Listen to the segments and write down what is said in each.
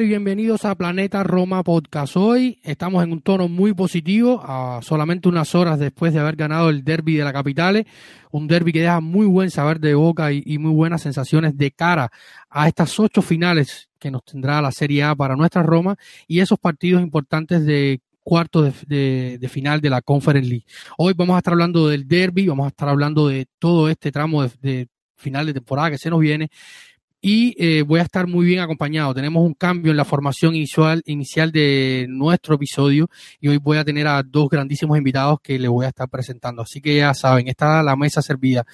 Y bienvenidos a Planeta Roma Podcast. Hoy estamos en un tono muy positivo, a solamente unas horas después de haber ganado el derby de la capital, un derby que deja muy buen saber de boca y, muy buenas sensaciones de cara a estas ocho finales que nos tendrá la Serie A para nuestra Roma y esos partidos importantes de cuartos de, final de la Conference League. Hoy vamos a estar hablando del derby, vamos a estar hablando de todo este tramo de final de temporada que se nos viene y eh, voy a estar muy bien acompañado. Tenemos un cambio en la formación inicial, inicial de nuestro episodio y hoy voy a tener a dos grandísimos invitados que les voy a estar presentando. Así que ya saben, está la mesa servida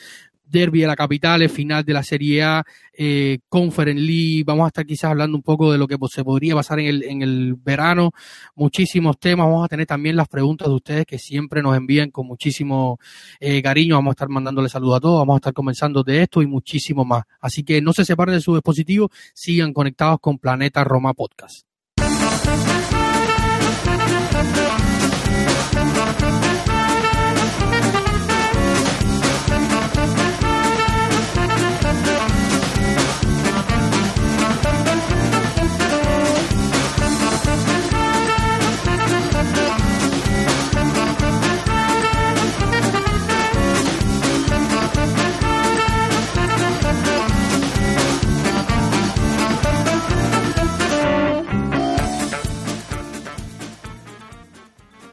derby de la capital, final de la Serie A, eh, Conference League, vamos a estar quizás hablando un poco de lo que se podría pasar en el, en el verano, muchísimos temas, vamos a tener también las preguntas de ustedes que siempre nos envían con muchísimo eh, cariño, vamos a estar mandándole saludos a todos, vamos a estar comenzando de esto y muchísimo más. Así que no se separen de su dispositivo, sigan conectados con Planeta Roma Podcast.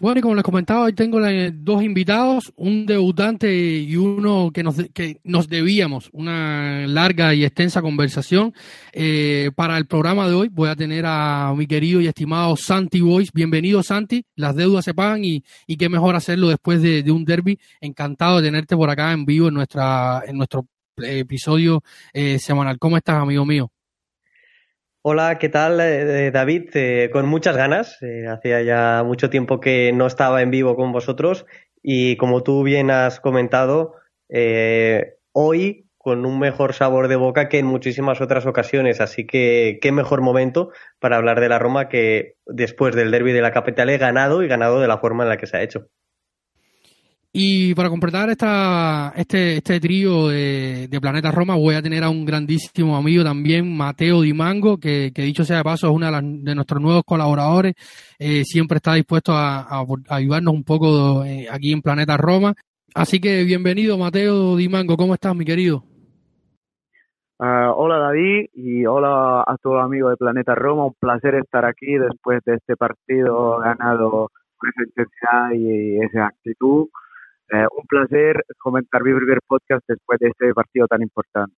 Bueno, y como les comentaba, hoy tengo dos invitados, un debutante y uno que nos, que nos debíamos una larga y extensa conversación. Eh, para el programa de hoy voy a tener a mi querido y estimado Santi Boys. Bienvenido, Santi. Las deudas se pagan y, y qué mejor hacerlo después de, un derby. Encantado de tenerte por acá en vivo en, nuestra, en nuestro episodio eh, semanal. ¿Cómo estás, amigo mío? Hola, ¿qué tal eh, David? Eh, con muchas ganas. Eh, hacía ya mucho tiempo que no estaba en vivo con vosotros y como tú bien has comentado, hoy con un mejor sabor de boca que en muchísimas otras ocasiones. Así que qué mejor momento para hablar de la Roma que después del derby de la capital he ganado y ganado de la forma en la que se ha hecho. Y para completar esta, este, este trío de, Planeta Roma, voy a tener a un grandísimo amigo también, Mateo Dimango, que, que dicho sea de paso es uno de, nuestros nuevos colaboradores. Eh, siempre está dispuesto a, ayudarnos un poco eh, aquí en Planeta Roma. Así que bienvenido, Mateo Dimango. ¿Cómo estás, mi querido? Ah, hola, David, y hola a todos los amigos de Planeta Roma. Un placer estar aquí después de este partido ganado con esa intensidad y esa actitud. Eh, un placer comentar mi primer podcast después de este partido tan importante.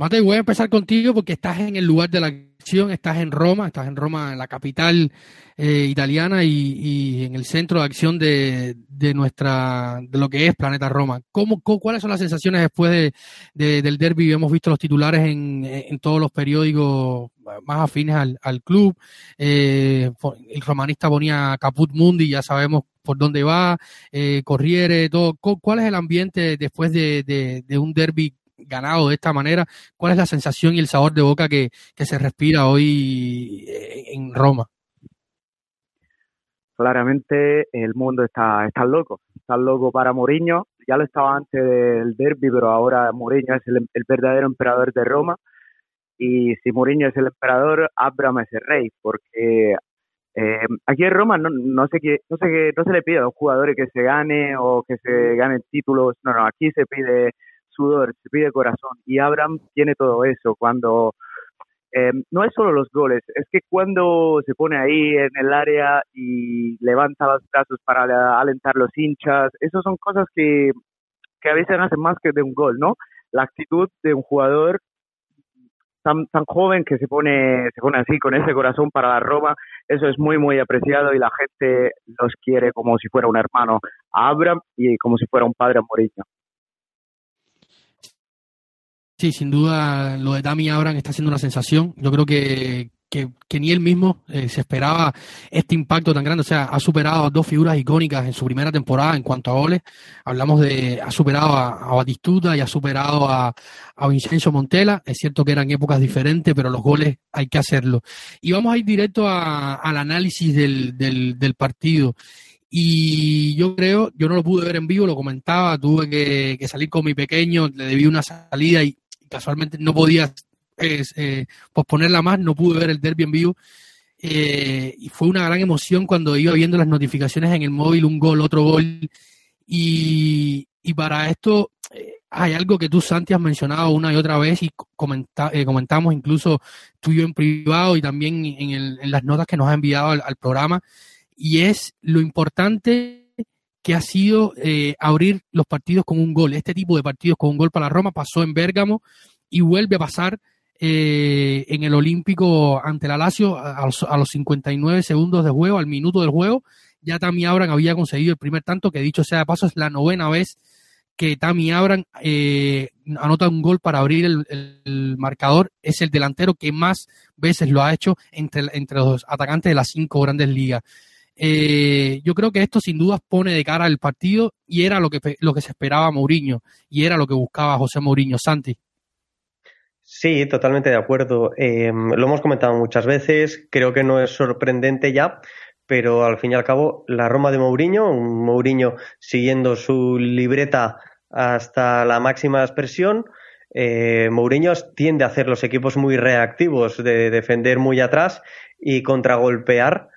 Mate, voy a empezar contigo porque estás en el lugar de la acción, estás en Roma, estás en Roma, en la capital eh, italiana y, en el centro de acción de, nuestra, de lo que es Planeta Roma. ¿Cómo, cuáles son las sensaciones después de, del derby? Hemos visto los titulares en, todos los periódicos más afines al, club. Eh, el romanista ponía Caput Mundi, ya sabemos por dónde va, eh, Corriere, todo. ¿Cuál es el ambiente después de, un derby ganado de esta manera? ¿Cuál es la sensación y el sabor de boca que, se respira hoy eh, en Roma? Claramente el mundo está, está loco, está loco para Mourinho, ya lo estaba antes del derby, pero ahora Mourinho es el, verdadero emperador de Roma y si Mourinho es el emperador, Abraham es el rey, porque eh, aquí en Roma no, no sé qué, no sé qué, no se le pide a los jugadores que se gane o que se ganen títulos, no, no, aquí se pide sudor, se pide corazón y Abraham tiene todo eso. Cuando eh, no es solo los goles, es que cuando se pone ahí en el área y levanta los brazos para alentar los hinchas, esas son cosas que, que a veces hacen más que de un gol, ¿no? La actitud de un jugador tan, tan joven que se pone, se pone así con ese corazón para la Roma, eso es muy, muy apreciado y la gente los quiere como si fuera un hermano a Abraham y como si fuera un padre a Mourinho. Sí, sin duda lo de Dami Abraham está siendo una sensación. Yo creo que, que, ni él mismo eh, se esperaba este impacto tan grande. O sea, ha superado a dos figuras icónicas en su primera temporada en cuanto a goles. Hablamos de, ha superado a, Batistuta y ha superado a, a Vincenzo Montela. Es cierto que eran épocas diferentes, pero los goles hay que hacerlo. Y vamos a ir directo al análisis del, del, del partido. Y yo creo, yo no lo pude ver en vivo, lo comentaba, tuve que, que, salir con mi pequeño, le debí una salida y casualmente no podía eh, posponerla más, no pude ver el derby en vivo. Eh, y fue una gran emoción cuando iba viendo las notificaciones en el móvil, un gol, otro gol. Y, y para esto eh, hay algo que tú, Santi, has mencionado una y otra vez y comenta, comentamos incluso tú y yo en privado y también en, el, en las notas que nos ha enviado al, al, programa. Y es lo importante que ha sido eh, abrir los partidos con un gol. Este tipo de partidos con un gol para Roma pasó en Bérgamo y vuelve a pasar eh, en el Olímpico ante la Lazio a los, a los, 59 segundos de juego, al minuto del juego. Ya Tammy Abraham había conseguido el primer tanto, que dicho sea de paso, es la novena vez que Tammy Abraham eh, anota un gol para abrir el, marcador. Es el delantero que más veces lo ha hecho entre, entre los atacantes de las cinco grandes ligas. Eh, yo creo que esto sin duda pone de cara al partido y era lo que, lo que se esperaba Mourinho y era lo que buscaba José Mourinho. Santi. Sí, totalmente de acuerdo. Eh, lo hemos comentado muchas veces, creo que no es sorprendente ya, pero al fin y al cabo la Roma de Mourinho, un Mourinho siguiendo su libreta hasta la máxima expresión, eh, Mourinho tiende a hacer los equipos muy reactivos, de defender muy atrás y contragolpear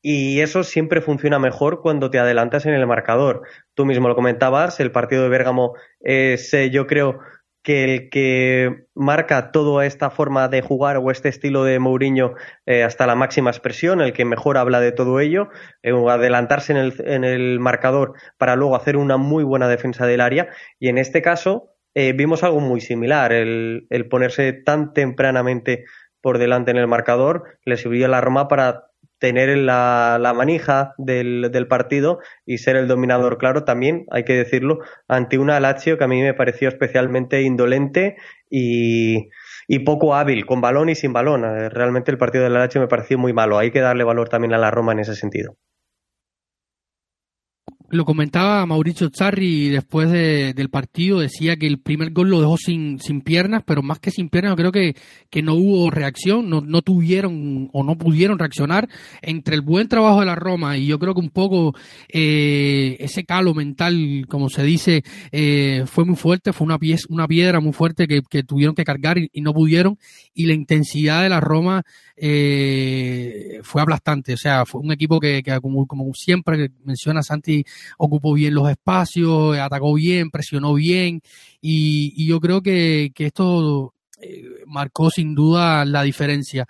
y eso siempre funciona mejor cuando te adelantas en el marcador. Tú mismo lo comentabas, el partido de Bérgamo es, yo creo, que el que marca toda esta forma de jugar o este estilo de Mourinho eh, hasta la máxima expresión, el que mejor habla de todo ello, eh, adelantarse en el, en el, marcador para luego hacer una muy buena defensa del área. Y en este caso eh, vimos algo muy similar, el, el, ponerse tan tempranamente por delante en el marcador le sirvió a la Roma para tener la, la manija del, del, partido y ser el dominador claro también, hay que decirlo, ante una Lazio que a mí me pareció especialmente indolente y, y poco hábil, con balón y sin balón. Eh, realmente el partido de la Lazio me pareció muy malo. Hay que darle valor también a la Roma en ese sentido lo comentaba Mauricio Zarri después de, del partido, decía que el primer gol lo dejó sin, sin piernas, pero más que sin piernas, yo creo que, que no hubo reacción, no, no tuvieron o no pudieron reaccionar entre el buen trabajo de la Roma y yo creo que un poco eh, ese calo mental, como se dice, eh, fue muy fuerte, fue una, pieza, una piedra muy fuerte que, que tuvieron que cargar y, y, no pudieron, y la intensidad de la Roma eh, fue aplastante, o sea, fue un equipo que, que como, como siempre menciona Santi, ocupó bien los espacios, atacó bien, presionó bien y, y yo creo que, que esto eh, marcó sin duda la diferencia.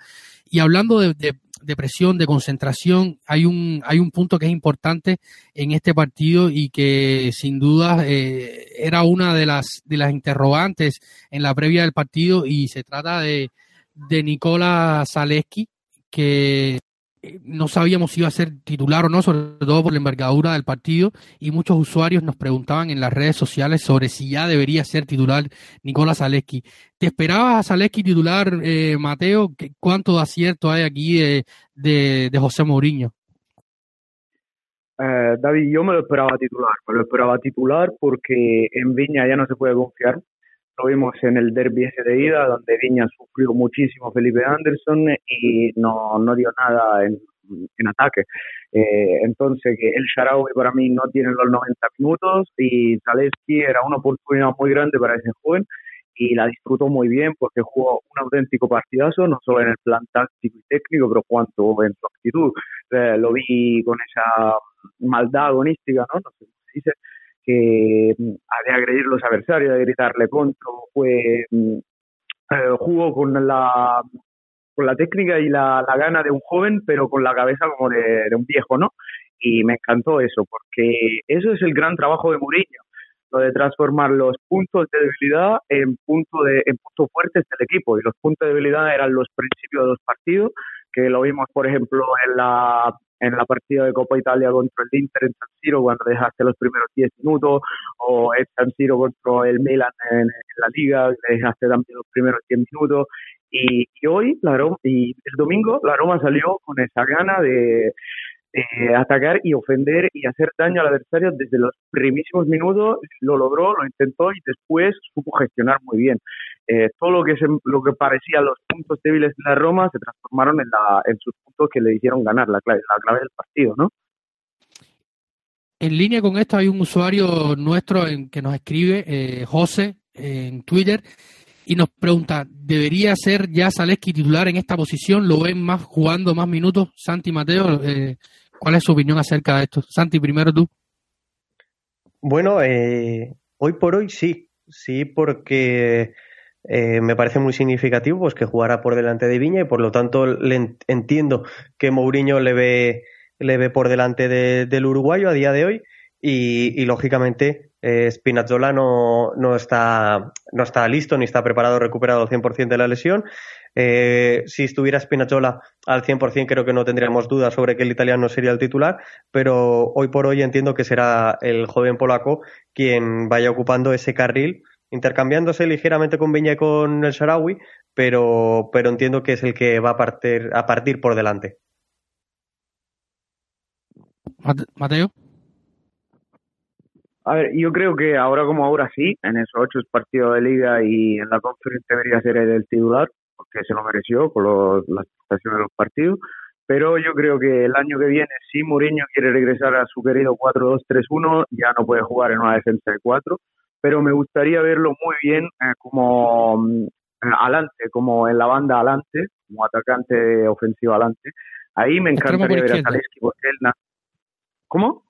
Y hablando de, de, presión, de concentración, hay un, hay un punto que es importante en este partido y que sin duda eh, era una de las, de las interrogantes en la previa del partido y se trata de, de Nicola Zaleski, que no sabíamos si iba a ser titular o no, sobre todo por la envergadura del partido, y muchos usuarios nos preguntaban en las redes sociales sobre si ya debería ser titular Nicolás Zaleski. ¿Te esperabas a Zaleski titular, eh, Mateo? ¿Cuánto de acierto hay aquí de, de, de José Mourinho? Eh, David, yo me lo esperaba titular, me lo esperaba titular porque en Viña ya no se puede confiar, lo vimos en el derby ese de ida, donde Viña sufrió muchísimo Felipe Anderson y no, no dio nada en, en ataque. Eh, entonces, el Sharawi para mí no tiene los 90 minutos y Zaleski era una oportunidad muy grande para ese joven y la disfrutó muy bien porque jugó un auténtico partidazo, no solo en el plan táctico y técnico, pero cuanto en su actitud. Eh, lo vi con esa maldad agonística, ¿no? No sé cómo se dice, que mm, de agredir los adversarios, de gritarle contra, fue mm, eh, jugó con la con la técnica y la, gana de un joven, pero con la cabeza como de, un viejo, ¿no? Y me encantó eso, porque eso es el gran trabajo de Mourinho, lo de transformar los puntos de debilidad en, punto de, en puntos fuertes del equipo. Y los puntos de debilidad eran los principios de los partidos, que lo vimos, por ejemplo, en la en la partida de Copa Italia contra el Inter en San Siro cuando dejaste los primeros 10 minutos o en San Siro contra el Milan en, la Liga dejaste también los primeros 10 minutos. Y, hoy la y el domingo la Roma salió con esa gana de, de atacar y ofender y hacer daño al adversario desde los primísimos minutos, lo logró, lo intentó y después supo gestionar muy bien. Eh, todo lo que se, lo que parecía los puntos débiles de la Roma se transformaron en, la, en sus puntos que le hicieron ganar la clave, la clave del partido, ¿no? En línea con esto hay un usuario nuestro en, que nos escribe, eh, José, en Twitter, y nos pregunta, ¿debería ser ya Zaleski titular en esta posición? ¿Lo ven más jugando más minutos? Santi Mateo, eh, ¿cuál es su opinión acerca de esto? Santi, primero tú. Bueno, eh, hoy por hoy sí, sí, porque eh, me parece muy significativo pues que jugara por delante de Viña y por lo tanto le entiendo que Mourinho le ve, le ve por delante del uruguayo a día de hoy y, lógicamente eh, Spinazzola no, no, está, no está listo ni está preparado, recuperado al 100% de la lesión. Eh, si estuviera Spinazzola al 100% creo que no tendríamos dudas sobre que el italiano sería el titular, pero hoy por hoy entiendo que será el joven polaco quien vaya ocupando ese carril intercambiándose ligeramente con Viña y con el Sarawi, pero, pero entiendo que es el que va a partir, a partir por delante. Mateo. A ver, yo creo que ahora como ahora sí, en esos ocho partidos de liga y en la conferencia debería ser el titular, porque se lo mereció con las prestaciones de los partidos. Pero yo creo que el año que viene, si Mourinho quiere regresar a su querido 4-2-3-1, ya no puede jugar en una defensa de cuatro pero me gustaría verlo muy bien eh, como mm, adelante, como en la banda adelante, como atacante ofensivo adelante. Ahí me encantaría ver a Zaleski porque él... ¿Cómo?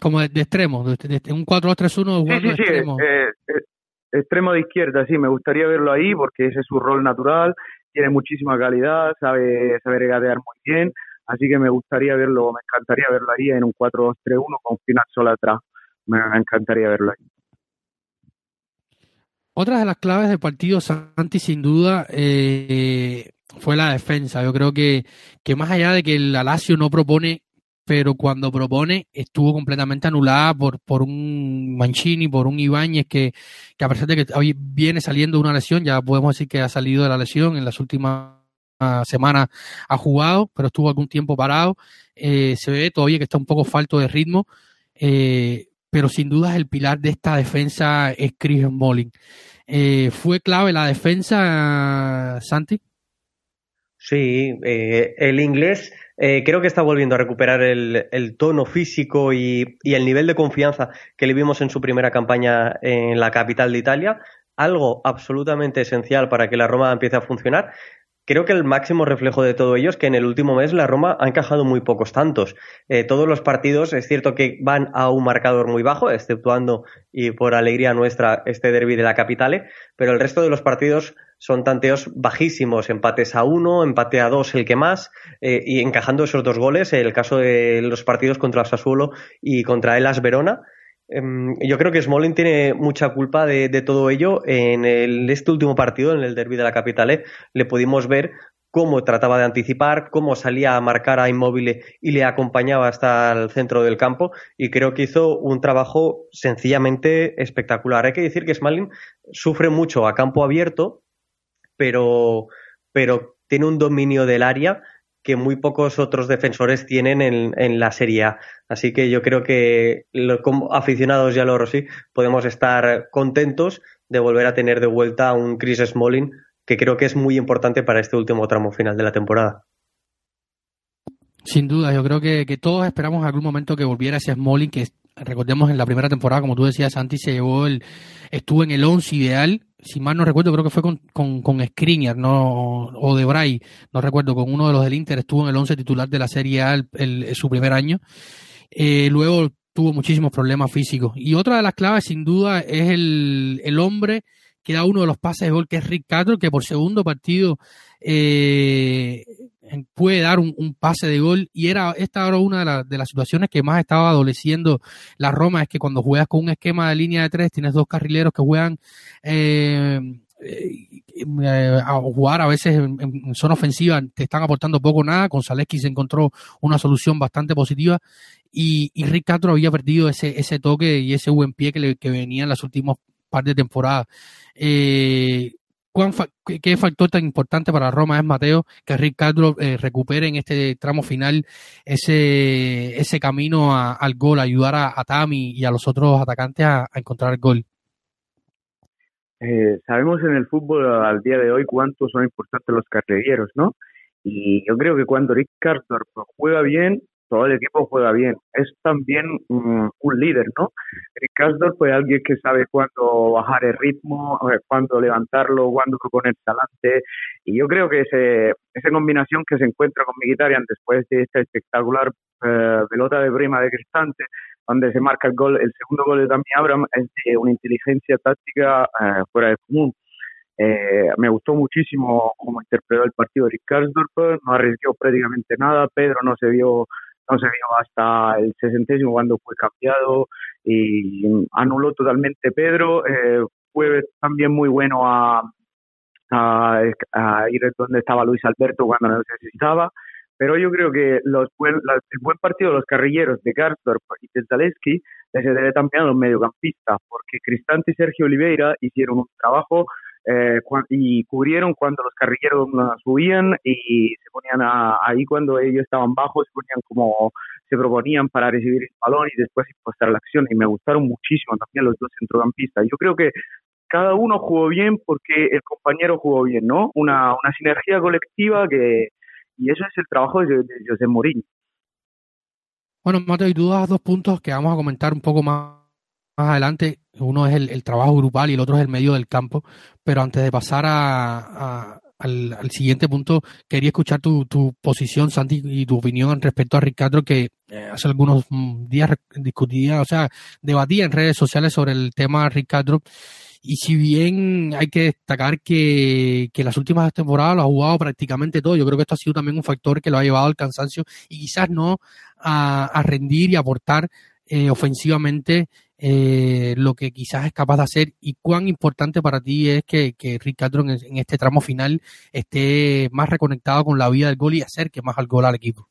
Como de, extremo, de, un 4-2-3-1 sí, sí, sí, extremo. Eh, eh, extremo de izquierda, sí, me gustaría verlo ahí porque ese es su rol natural, tiene muchísima calidad, sabe, sabe regatear muy bien, así que me gustaría verlo, me encantaría verlo ahí en un 4-2-3-1 con sola atrás, me encantaría verlo ahí. Otra de las claves del partido, Santi, sin duda, eh, fue la defensa. Yo creo que, que más allá de que el Alacio no propone, pero cuando propone estuvo completamente anulada por, por un Mancini, por un Ibáñez que, que a pesar de que hoy viene saliendo una lesión, ya podemos decir que ha salido de la lesión en las últimas semanas ha jugado, pero estuvo algún tiempo parado. Eh, se ve todavía que está un poco falto de ritmo. Eh, pero sin duda el pilar de esta defensa es Chris Smalling. Eh, ¿Fue clave la defensa, Santi? Sí, eh, el inglés eh, creo que está volviendo a recuperar el, tono físico y, el nivel de confianza que le vimos en su primera campaña en la capital de Italia, algo absolutamente esencial para que la Roma empiece a funcionar Creo que el máximo reflejo de todo ello es que en el último mes la Roma ha encajado muy pocos tantos. Eh, todos los partidos es cierto que van a un marcador muy bajo, exceptuando y por alegría nuestra este derby de la capitale, pero el resto de los partidos son tanteos bajísimos, empates a uno, empate a dos el que más, eh, y encajando esos dos goles, el caso de los partidos contra Sassuolo y contra el As Verona, Em, yo creo que Smalling tiene mucha culpa de, todo ello. En este último partido, en el derby de la capital, eh, le pudimos ver cómo trataba de anticipar, cómo salía a marcar a Inmóvil y le acompañaba hasta el centro del campo y creo que hizo un trabajo sencillamente espectacular. Hay que decir que Smalling sufre mucho a campo abierto, pero, pero tiene un dominio del área que muy pocos otros defensores tienen en, en la Serie A. Así que yo creo que como aficionados ya lo Rossi podemos estar contentos de volver a tener de vuelta a un Chris Smalling que creo que es muy importante para este último tramo final de la temporada. Sin duda, yo creo que, todos esperamos algún momento que volviera ese Smalling que recordemos en la primera temporada, como tú decías, Santi se llevó el, estuvo en el 11 ideal si mal no recuerdo, creo que fue con, con, con Skriniar, no, o de Bray, no recuerdo, con uno de los del Inter, estuvo en el 11 titular de la Serie A el, su primer año. Eh, luego tuvo muchísimos problemas físicos. Y otra de las claves, sin duda, es el, el hombre queda uno de los pases de gol que es Rick Castro, que por segundo partido eh, puede dar un, pase de gol. Y era esta era una de, las situaciones que más estaba adoleciendo la Roma es que cuando juegas con un esquema de línea de tres tienes dos carrileros que juegan eh, eh, a jugar a veces en, zona ofensiva te están aportando poco nada. Con Zaleski se encontró una solución bastante positiva. Y, y Rick Castro había perdido ese, ese toque y ese buen pie que, le, que venía en las últimas par de temporadas. Eh, ¿Qué factor tan importante para Roma es, Mateo, que Rick eh, recupere en este tramo final ese, ese camino al gol, ayudar a, Tami y a los otros atacantes a, encontrar el gol? Eh, sabemos en el fútbol al día de hoy cuánto son importantes los carregueros, ¿no? Y yo creo que cuando Rick Castro juega bien, todo el equipo juega bien. Es también un líder, ¿no? Ricardo fue alguien que sabe cuándo bajar el ritmo, eh, cuándo levantarlo, cuándo proponerse adelante. Y yo creo que ese, esa combinación que se encuentra con Mkhitaryan después de esta espectacular eh, pelota de prima de Cristante, donde se marca el gol, el segundo gol de Dami Abraham, es de una inteligencia táctica eh, fuera de común. me gustó muchísimo cómo interpretó el partido de Ricardo, no arriesgó prácticamente nada, Pedro no se vio se vio hasta el sesentésimo cuando fue cambiado y anuló totalmente Pedro. Eh, fue también muy bueno a, a, ir donde estaba Luis Alberto cuando necesitaba. Pero yo creo que los buen, el buen partido de los carrilleros de Garsdorp y de Zaleski se debe también a los mediocampistas, porque Cristante y Sergio Oliveira hicieron un trabajo eh, y cubrieron cuando los carrilleros subían y se ponían ahí cuando ellos estaban bajos, se ponían como se proponían para recibir el balón y después impostar la acción y me gustaron muchísimo también los dos centrocampistas. Yo creo que cada uno jugó bien porque el compañero jugó bien, ¿no? Una, una sinergia colectiva que y eso es el trabajo de, de José Mourinho. Bueno, Mateo, y tú das dos puntos que vamos a comentar un poco más más adelante, uno es el, trabajo grupal y el otro es el medio del campo, pero antes de pasar a, al, siguiente punto, quería escuchar tu, tu posición, Santi, y tu opinión respecto a Ricardo, que eh, hace algunos mm, días discutía, o sea, debatía en redes sociales sobre el tema Ricardo. Y si bien hay que destacar que, que las últimas temporadas lo ha jugado prácticamente todo, yo creo que esto ha sido también un factor que lo ha llevado al cansancio y quizás no a, a rendir y aportar eh, ofensivamente eh, lo que quizás es capaz de hacer y cuán importante para ti es que, que Ricardo en, en, este tramo final esté más reconectado con la vida del gol y acerque más al gol al equipo.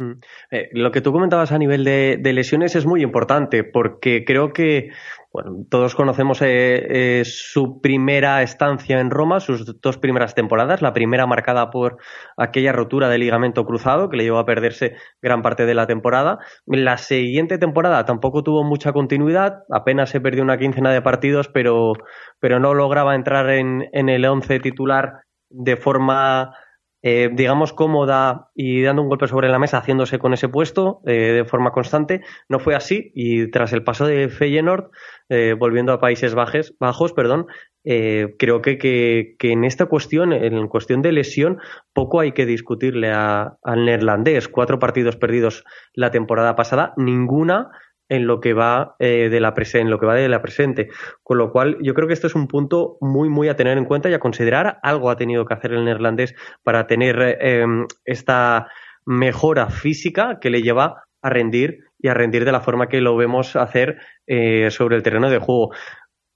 Mm. Eh, lo que tú comentabas a nivel de, lesiones es muy importante porque creo que bueno, todos conocemos eh, eh, su primera estancia en Roma, sus dos primeras temporadas, la primera marcada por aquella rotura de ligamento cruzado que le llevó a perderse gran parte de la temporada. La siguiente temporada tampoco tuvo mucha continuidad, apenas se perdió una quincena de partidos, pero, pero no lograba entrar en, en el once titular de forma eh, digamos, cómoda y dando un golpe sobre la mesa, haciéndose con ese puesto eh, de forma constante. No fue así y tras el paso de Feyenoord, eh, volviendo a Países Bajos, bajos perdón, creo que, que, en esta cuestión, en cuestión de lesión, poco hay que discutirle al neerlandés. Cuatro partidos perdidos la temporada pasada, ninguna en lo que va eh, de la en lo que va de la presente. Con lo cual, yo creo que esto es un punto muy, muy a tener en cuenta y a considerar. Algo ha tenido que hacer el neerlandés para tener eh, esta mejora física que le lleva a rendir y a rendir de la forma que lo vemos hacer eh, sobre el terreno de juego.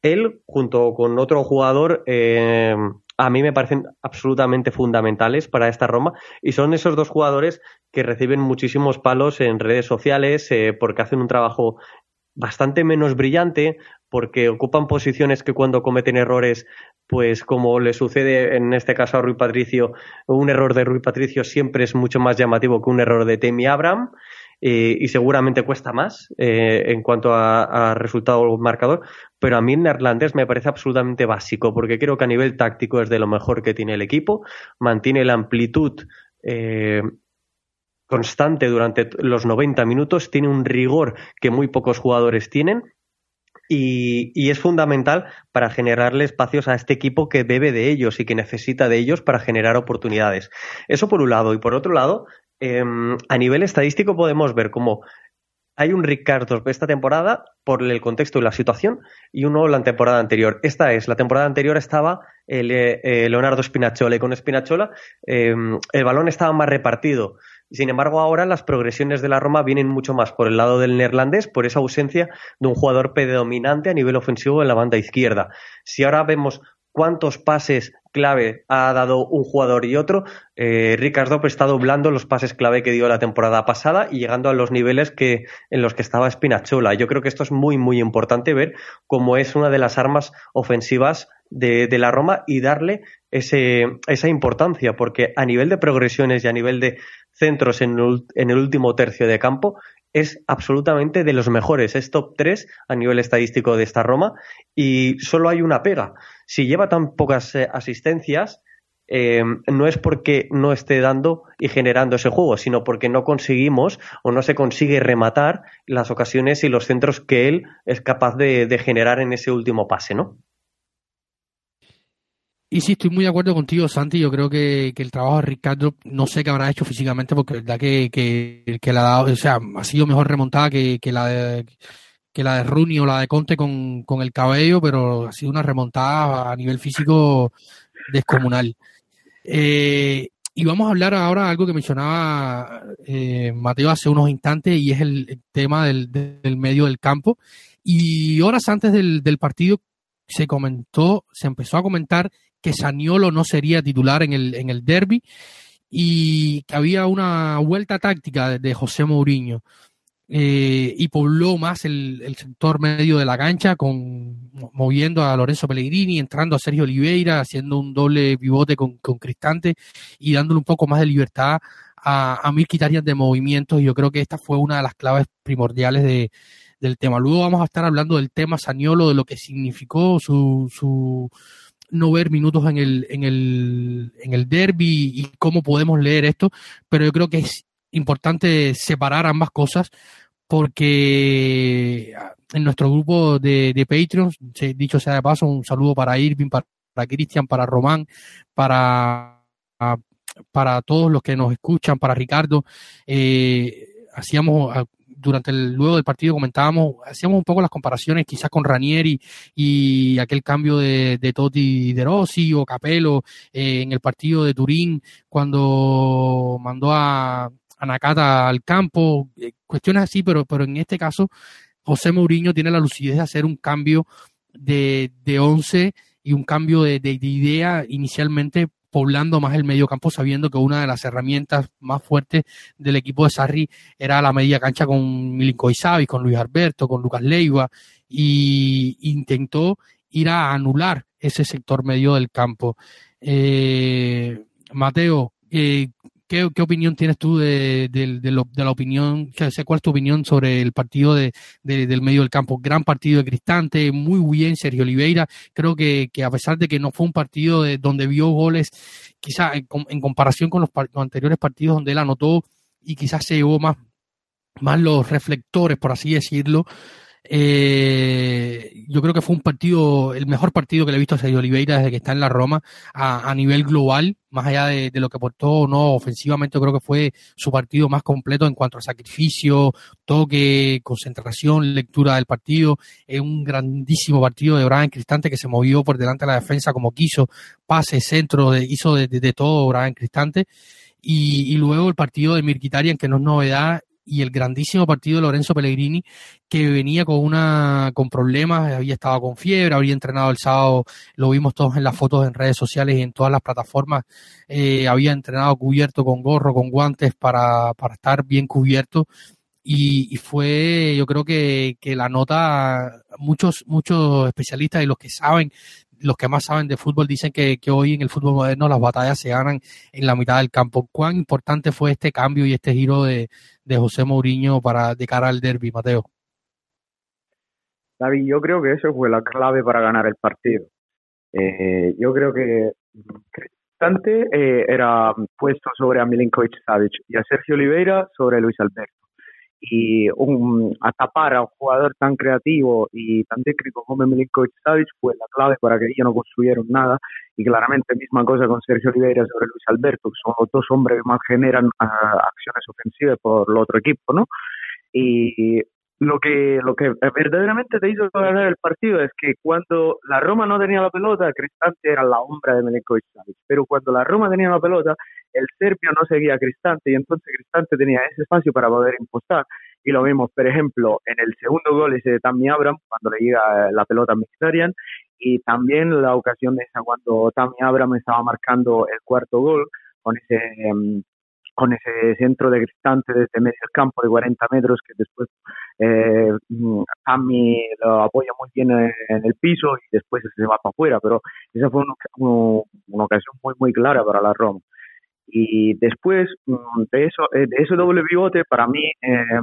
Él, junto con otro jugador, a mí me parecen absolutamente fundamentales para esta Roma y son esos dos jugadores que reciben muchísimos palos en redes sociales eh, porque hacen un trabajo bastante menos brillante, porque ocupan posiciones que cuando cometen errores, pues como le sucede en este caso a Rui Patricio, un error de Rui Patricio siempre es mucho más llamativo que un error de Temi Abraham. Eh, y seguramente cuesta más eh, en cuanto a, a resultado marcador, pero a mí neerlandés me parece absolutamente básico porque creo que a nivel táctico es de lo mejor que tiene el equipo, mantiene la amplitud eh, constante durante los 90 minutos, tiene un rigor que muy pocos jugadores tienen y, es fundamental para generarle espacios a este equipo que bebe de ellos y que necesita de ellos para generar oportunidades. Eso por un lado. Y por otro lado, Em, a nivel estadístico podemos ver cómo hay un Ricardo esta temporada por el contexto y la situación y uno la temporada anterior. Esta es, la temporada anterior estaba el, eh, Leonardo Spinazzola y con Spinazzola em, el balón estaba más repartido. Sin embargo, ahora las progresiones de la Roma vienen mucho más por el lado del neerlandés, por esa ausencia de un jugador predominante a nivel ofensivo en la banda izquierda. Si ahora vemos cuántos pases clave ha dado un jugador y otro, eh, Ricardo está doblando los pases clave que dio la temporada pasada y llegando a los niveles que, en los que estaba Spinazzola. Yo creo que esto es muy, muy importante ver cómo es una de las armas ofensivas de, la Roma y darle ese, esa importancia, porque a nivel de progresiones y a nivel de centros en el último tercio de campo, es absolutamente de los mejores, es top 3 a nivel estadístico de esta Roma y solo hay una pega. Si lleva tan pocas eh, asistencias, eh, no es porque no esté dando y generando ese juego, sino porque no conseguimos o no se consigue rematar las ocasiones y los centros que él es capaz de, de generar en ese último pase, ¿no? Y sí, estoy muy de acuerdo contigo, Santi. Yo creo que, el trabajo de Ricardo, no sé qué habrá hecho físicamente, porque la verdad que, que, que ha dado, o sea, ha sido mejor remontada que, la de que la de Rooney o la de Conte con, con el cabello, pero ha sido una remontada a nivel físico descomunal. Eh, y vamos a hablar ahora de algo que mencionaba eh, Mateo hace unos instantes y es el, tema del, del, medio del campo. Y horas antes del, del partido se comentó, se empezó a comentar que Saniolo no sería titular en el, en el derby y que había una vuelta táctica de José Mourinho. Eh, y pobló más el, sector medio de la cancha, con, moviendo a Lorenzo Pellegrini, entrando a Sergio Oliveira, haciendo un doble pivote con, Cristante y dándole un poco más de libertad a, a Mirkitarian de movimientos. Y yo creo que esta fue una de las claves primordiales de, del tema. Luego vamos a estar hablando del tema Saniolo, de lo que significó su, su no ver minutos en el, en el, en el derby y cómo podemos leer esto, pero yo creo que es importante separar ambas cosas porque en nuestro grupo de, de Patreon, dicho sea de paso, un saludo para Irving, para, Cristian, para Román, para, para todos los que nos escuchan, para Ricardo. Eh, hacíamos durante el luego del partido comentábamos, hacíamos un poco las comparaciones quizás con Ranieri y aquel cambio de, de Totti de Rossi o Capello eh, en el partido de Turín onde mandó a, a Nakata al campo, eh, cuestiones así, pero, pero en este caso José Mourinho tiene la lucidez de hacer un cambio de, de once y un cambio de, de idea inicialmente poblando más el medio campo, sabiendo que una de las herramientas más fuertes del equipo de Sarri era la media cancha con Milinkovic Savic, con Luis Alberto, con Lucas Leiva, y intentó ir a anular ese sector medio del campo. Eh, Mateo, eh, ¿qué, opinión tienes tú de, la opinión, cuál es tu opinión sobre el partido de, del medio del campo? Gran partido de Cristante, muy bien Sergio Oliveira. Creo que, a pesar de que no fue un partido de, donde vio goles, quizás en, comparación con los, anteriores partidos donde él anotó y quizás se llevó más, más los reflectores, por así decirlo, eh, yo creo que fue un partido, el mejor partido que le he visto a Sergio Oliveira desde que está en la Roma a, nivel global, más allá de, lo que aportó o no ofensivamente, creo que fue su partido más completo en cuanto a sacrificio, toque, concentración, lectura del partido. Es un grandísimo partido de Brian Cristante que se movió por delante de la defensa como quiso, pase, centro, hizo de, todo Brian Cristante. Y, y, luego el partido de Mirkitarian, que no es novedad, y el grandísimo partido de Lorenzo Pellegrini, que venía con una con problemas, había estado con fiebre, había entrenado el sábado, lo vimos todos en las fotos en redes sociales y en todas las plataformas, eh, había entrenado cubierto con gorro, con guantes para, para estar bien cubierto. Y, y, fue, yo creo que, que la nota, muchos, muchos especialistas y los que saben los que más saben de fútbol dicen que, hoy en el fútbol moderno las batallas se ganan en la mitad del campo. ¿Cuán importante fue este cambio y este giro de, José Mourinho para de cara al derby, Mateo? David, yo creo que eso fue la clave para ganar el partido. Eh, yo creo que Cristante eh, era puesto sobre a Milinkovic Savic y a Sergio Oliveira sobre Luis Alberto y un, a tapar a un jugador tan creativo y tan técnico como Milinkovic Savic fue la clave para que ellos no construyeron nada y claramente misma cosa con Sergio Oliveira sobre Luis Alberto que son los dos hombres que más generan uh, acciones ofensivas por el otro equipo ¿no? Y lo que, lo que verdaderamente te hizo ganar el partido es que cuando la Roma no tenía la pelota, Cristante era la sombra de Milinkovic Savic. Pero cuando la Roma tenía la pelota, el serbio no seguía a Cristante y entonces Cristante tenía ese espacio para poder impostar. Y lo vimos, por ejemplo, en el segundo gol ese de Tammy Abraham, cuando le llega la pelota a Mkhitaryan, y también la ocasión esa cuando Tammy Abraham estaba marcando el cuarto gol con ese em, con ese centro de Cristante desde medio campo de 40 metros que después eh, Tammy lo apoya muy bien en el piso y después se va para afuera, pero esa fue una, una ocasión muy muy clara para la Roma. Y después mm, de eso, eh, de ese doble pivote, para mí eh,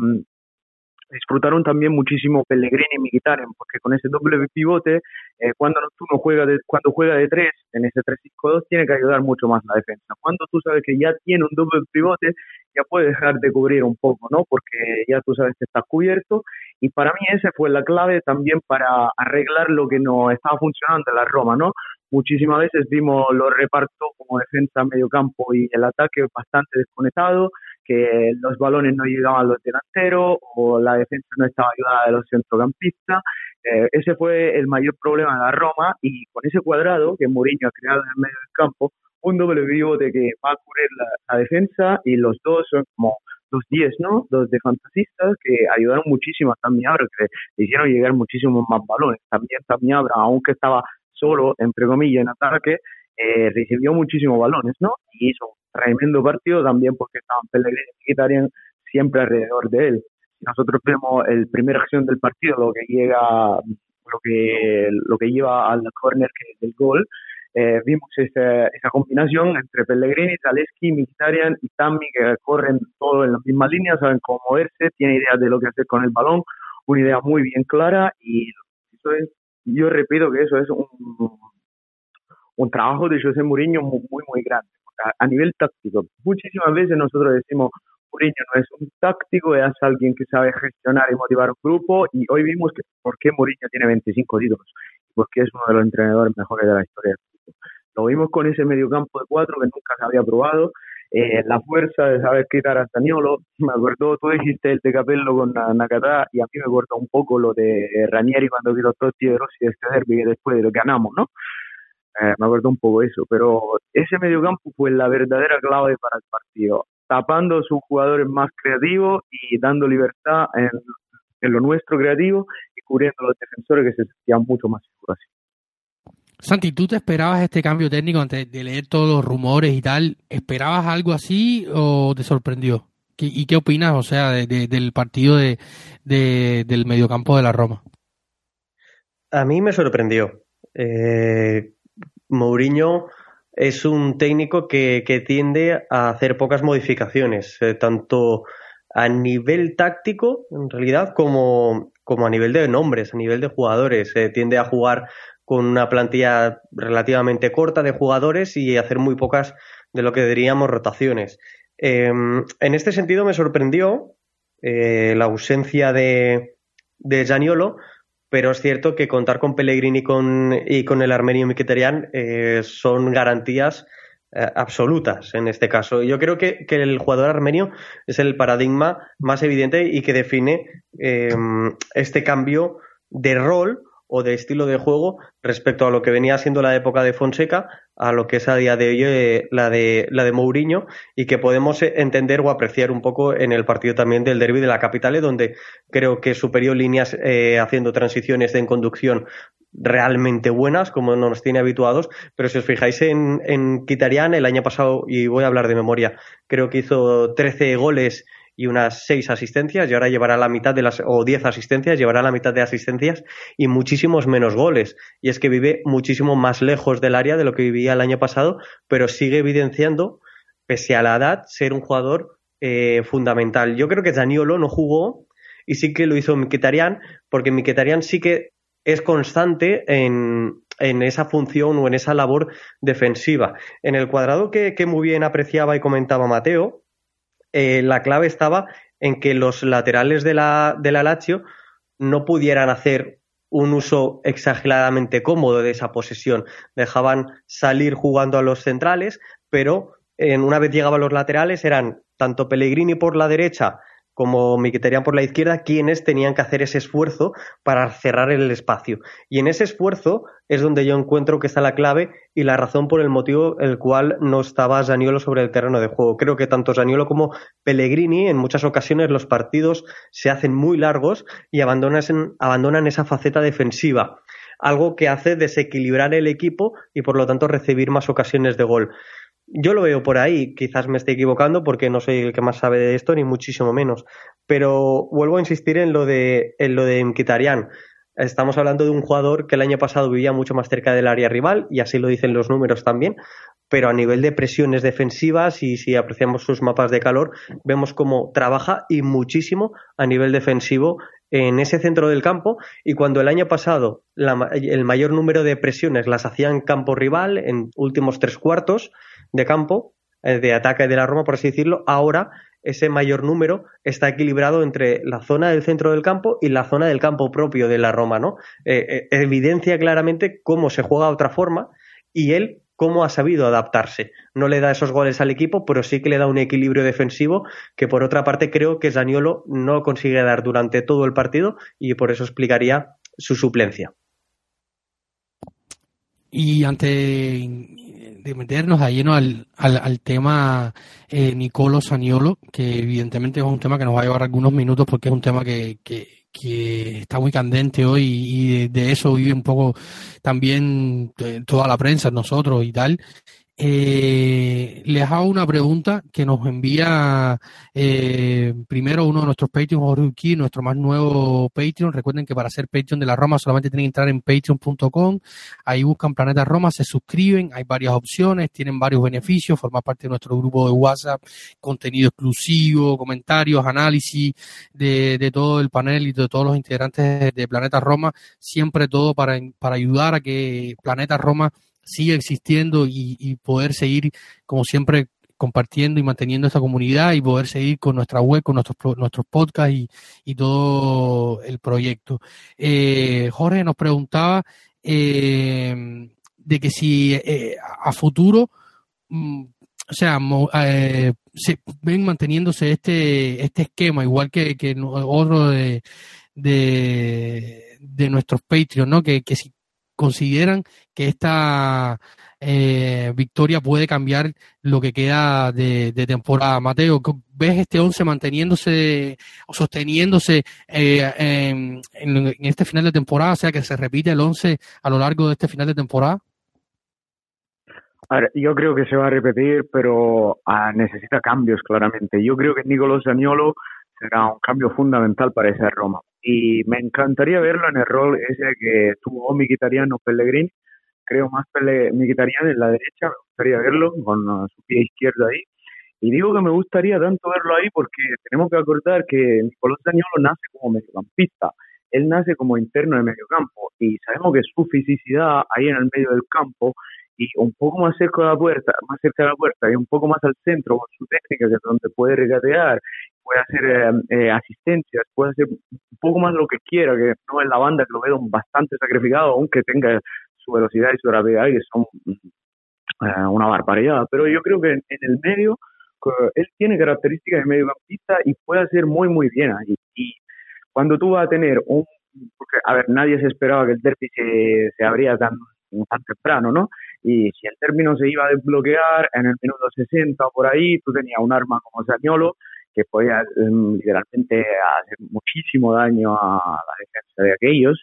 disfrutaron también muchísimo Pellegrini y Mkhitaryan, porque con ese doble pivote, eh, cuando tú no juega de, cuando juega de tres, en ese 3-5-2, tiene que ayudar mucho más la defensa. Cuando tú sabes que ya tiene un doble pivote, ya puede dejar de cubrir un poco, ¿no? Porque ya tú sabes que está cubierto. Y para mí esa fue la clave también para arreglar lo que no estaba funcionando en la Roma, ¿no? Muchísimas veces vimos los repartos como defensa, medio campo y el ataque bastante desconectado que los balones no llegaban a los delanteros o la defensa no estaba ayudada de los centrocampistas. Eh, ese fue el mayor problema de la Roma y con ese cuadrado que Mourinho ha creado en el medio del campo, un doble de que va a cubrir la, defensa y los dos son como los 10, ¿no? Dos de fantasistas que ayudaron muchísimo a Tammy Abra, que le hicieron llegar muchísimos más balones. También Tammy Abra, aunque estaba solo, entre comillas, en ataque, eh, recibió muchísimos balones, ¿no? Y hizo tremendo partido también porque estaban Pellegrini y Mkhitaryan siempre alrededor de él. Nosotros vemos el primer acción del partido, lo que llega, lo que, lo que lleva al corner del gol, eh, vimos esa, esa, combinación entre Pellegrini, Zaleski, Mkhitaryan y Tammy que corren todo en la misma línea, saben cómo moverse, tienen idea de lo que hacer con el balón, una idea muy bien clara y eso es, yo repito que eso es un, un trabajo de José Mourinho muy, muy, grande a, nivel táctico. Muchísimas veces nosotros decimos, Mourinho no es un táctico, es alguien que sabe gestionar y motivar un grupo y hoy vimos que por qué Mourinho tiene 25 títulos, porque es uno de los entrenadores mejores de la historia del fútbol. Lo vimos con ese mediocampo de cuatro que nunca se había probado, eh, la fuerza de saber quitar a Staniolo, me acuerdo, tú dijiste el de Capello con Nakata y a mí me acuerdo un poco lo de Ranieri cuando quitó Totti de Rossi de este derby que después ganamos, ¿no? Eh, me acuerdo un poco eso, pero ese mediocampo fue la verdadera clave para el partido, tapando a sus jugadores más creativos y dando libertad en, lo nuestro creativo y cubriendo a los defensores que se sentían mucho más seguros. Santi, ¿tú te esperabas este cambio técnico antes de leer todos los rumores y tal? ¿Esperabas algo así o te sorprendió? ¿Y qué opinas, o sea, del partido de, del mediocampo de la Roma? A mí me sorprendió. Eh, Mourinho es un técnico que, tiende a hacer pocas modificaciones, eh, tanto a nivel táctico, en realidad, como, a nivel de nombres, a nivel de jugadores. Eh, tiende a jugar con una plantilla relativamente corta de jugadores y hacer muy pocas de lo que diríamos rotaciones. Em, en este sentido me sorprendió eh, la ausencia de, de pero es cierto que contar con Pellegrini y con, y con el armenio Mkhitaryan eh, son garantías eh, absolutas en este caso. Yo creo que, el jugador armenio es el paradigma más evidente y que define eh, este cambio de rol o de estilo de juego respecto a lo que venía siendo la época de Fonseca a lo que es a día de hoy eh, la de la de Mourinho y que podemos eh, entender o apreciar un poco en el partido también del derby de la capital donde creo que superió líneas eh, haciendo transiciones en conducción realmente buenas como nos tiene habituados pero si os fijáis en, en Kitarian el año pasado y voy a hablar de memoria creo que hizo 13 goles y unas seis asistencias y ahora llevará la mitad de las o diez asistencias, llevará la mitad de asistencias y muchísimos menos goles. Y es que vive muchísimo más lejos del área de lo que vivía el año pasado, pero sigue evidenciando, pese a la edad, ser un jugador eh, fundamental. Yo creo que Zaniolo no jugó y sí que lo hizo Miquetarian, porque Miquetarian sí que es constante en, en esa función o en esa labor defensiva. En el cuadrado que, que muy bien apreciaba y comentaba Mateo, eh, la clave estaba en que los laterales de la, de la Lazio no pudieran hacer un uso exageradamente cómodo de esa posesión. Dejaban salir jugando a los centrales, pero en una vez llegaban los laterales eran tanto Pellegrini por la derecha como Miquitarian por la izquierda, quienes tenían que hacer ese esfuerzo para cerrar el espacio. Y en ese esfuerzo es donde yo encuentro que está la clave y la razón por el motivo el cual no estaba Zaniolo sobre el terreno de juego. Creo que tanto Zaniolo como Pellegrini en muchas ocasiones los partidos se hacen muy largos y abandonan, abandonan esa faceta defensiva algo que hace desequilibrar el equipo y por lo tanto recibir más ocasiones de gol. Yo lo veo por ahí, quizás me esté equivocando porque no soy el que más sabe de esto, ni muchísimo menos. Pero vuelvo a insistir en lo de, en lo de Mkhitaryan. Estamos hablando de un jugador que el año pasado vivía mucho más cerca del área rival, y así lo dicen los números también, pero a nivel de presiones defensivas y si apreciamos sus mapas de calor, vemos cómo trabaja y muchísimo a nivel defensivo en ese centro del campo y cuando el año pasado el mayor número de presiones las hacía en campo rival, en últimos tres cuartos de campo, eh, de ataque de la Roma, por así decirlo, ahora ese mayor número está equilibrado entre la zona del centro del campo y la zona del campo propio de la Roma, ¿no? Eh, eh, evidencia claramente cómo se juega de otra forma y él cómo ha sabido adaptarse. No le da esos goles al equipo, pero sí que le da un equilibrio defensivo que por otra parte creo que Zaniolo no consigue dar durante todo el partido y por eso explicaría su suplencia. Y antes de meternos a lleno al, al, tema eh, Nicolo Saniolo, que evidentemente es un tema que nos va a llevar algunos minutos porque es un tema que, que, que está muy candente hoy y de, eso vive un poco también eh, toda la prensa, nosotros y tal. Eh, les hago una pregunta que nos envía eh, primero uno de nuestros Patreons, Jorge nuestro más nuevo Patreon. Recuerden que para ser Patreon de la Roma solamente tienen que entrar en patreon.com. Ahí buscan Planeta Roma, se suscriben. Hay varias opciones, tienen varios beneficios. Formar parte de nuestro grupo de WhatsApp, contenido exclusivo, comentarios, análisis de, de todo el panel y de todos los integrantes de Planeta Roma. Siempre todo para, para ayudar a que Planeta Roma siga existiendo y, poder seguir, como siempre, compartiendo y manteniendo esta comunidad y poder seguir con nuestra web, con nuestros, nuestros podcasts y, todo el proyecto. Eh, Jorge nos preguntaba eh, de que si eh, a futuro, mm, o sea, se ven manteniéndose este, este esquema, igual que, que otro de, de, nuestros Patreon, ¿no? Que, que si consideran que esta eh, victoria puede cambiar lo que queda de, temporada. Mateo, ¿ves este 11 manteniéndose o sosteniéndose eh, en, este final de temporada? O sea, que se repite el 11 a lo largo de este final de temporada. Yo creo que se va a repetir, pero ah, necesita cambios claramente. Yo creo que Nicolás Zaniolo será un cambio fundamental para esa Roma y me encantaría verlo en el rol ese que tuvo Miquitariano Pellegrini. Creo más Pele, en la derecha, me gustaría verlo con su pie izquierdo ahí. Y digo que me gustaría tanto verlo ahí porque tenemos que acordar que Nicolás Daniolo nace como mediocampista. Él nace como interno de mediocampo y sabemos que su fisicidad ahí en el medio del campo y un poco más cerca de la puerta, más cerca de la puerta y un poco más al centro con su técnica donde puede regatear puede hacer eh, eh, asistencias, puede hacer un poco más lo que quiera, que no es la banda que lo veo bastante sacrificado, aunque tenga su velocidad y su rapidez, que son eh, una barbaridad. Pero yo creo que en, el medio, él tiene características de mediocampista y puede hacer muy, muy bien ahí. Y cuando tú vas a tener un. Porque, a ver, nadie se esperaba que el derby se, se abría tan, tan temprano, ¿no? Y si el término se iba a desbloquear en el minuto 60 o por ahí, tú tenías un arma como Sañolo que podía em, literalmente hacer muchísimo daño a la defensa de aquellos.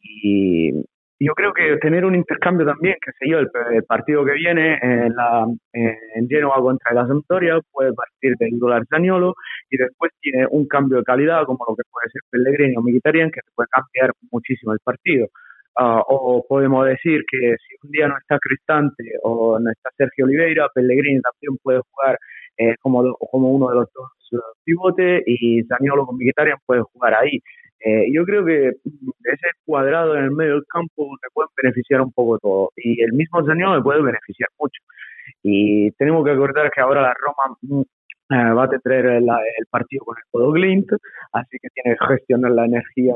Y yo creo que tener un intercambio también, que sé yo, el, partido que viene en, la, en Genoa contra la Sampdoria puede partir de Nicolás Zaniolo y después tiene un cambio de calidad como lo que puede ser Pellegrini o Mkhitaryan que puede cambiar muchísimo el partido. Ah, o podemos decir que si un día no está Cristante o no está Sergio Oliveira, Pellegrini también puede jugar eh, como, como uno de los dos eh, pivotes y Zaniolo con Mkhitaryan puede jugar ahí. Eh, yo creo que ese cuadrado en el medio del campo le puede beneficiar un poco todo y el mismo Zaniolo le puede beneficiar mucho. Y tenemos que acordar que ahora la Roma mm, va a tener el partido con el Codo Glint, así que tiene que gestionar la energía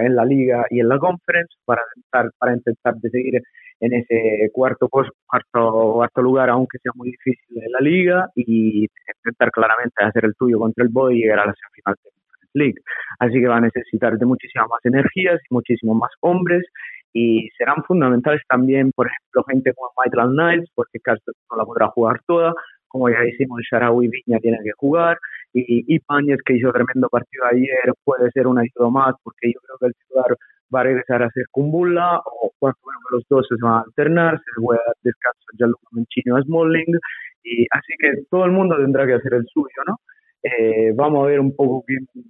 en la liga y en la conference para intentar, para intentar de seguir en ese cuarto, cuarto, cuarto lugar, aunque sea muy difícil en la liga, y intentar claramente hacer el tuyo contra el Boy y llegar a la semifinal de la League. Así que va a necesitar de muchísimas más energías muchísimos más hombres y serán fundamentales también, por ejemplo, gente como Michael Niles, porque Castro no la podrá jugar toda, como ya decimos, Sharawi Viña tiene que jugar, y Ipañez, que hizo tremendo partido ayer, puede ser un ayuda más, porque yo creo que el titular va a regresar a ser Kumbulla, o cuando los dos se van a alternar, se puede dar descanso a Gianluca Mancini o a Smalling, y así que todo el mundo tendrá que hacer el suyo, ¿no? Eh, vamos a ver un poco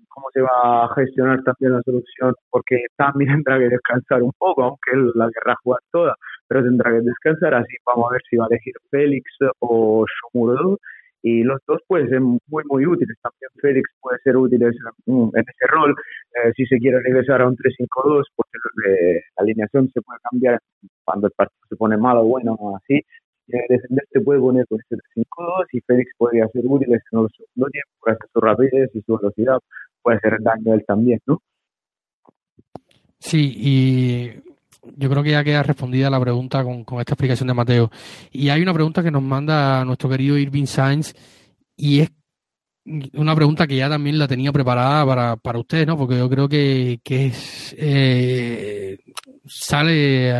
cómo se va a gestionar también la solución, porque también tendrá que descansar un poco, aunque él la querrá jugar toda, pero tendrá que descansar, así vamos a ver si va a elegir Félix o Shomuro y los dos pueden ser muy, muy útiles. También Félix puede ser útil en, ese rol, eh, si se quiere regresar a un 3-5-2, porque la alineación se puede cambiar cuando el partido se pone malo o bueno, así. defender se puede poner con ese 3-5-2 y Félix podría ser útil en el segundo tiempo, gracias a su rapidez y su velocidad, puede hacer daño a él también, ¿no? Sí, y yo creo que ya queda respondida la pregunta con, esta explicación de Mateo. Y hay una pregunta que nos manda nuestro querido Irving Sainz y es una pregunta que ya también la tenía preparada para, para ustedes, ¿no? Porque yo creo que, que es, eh, sale,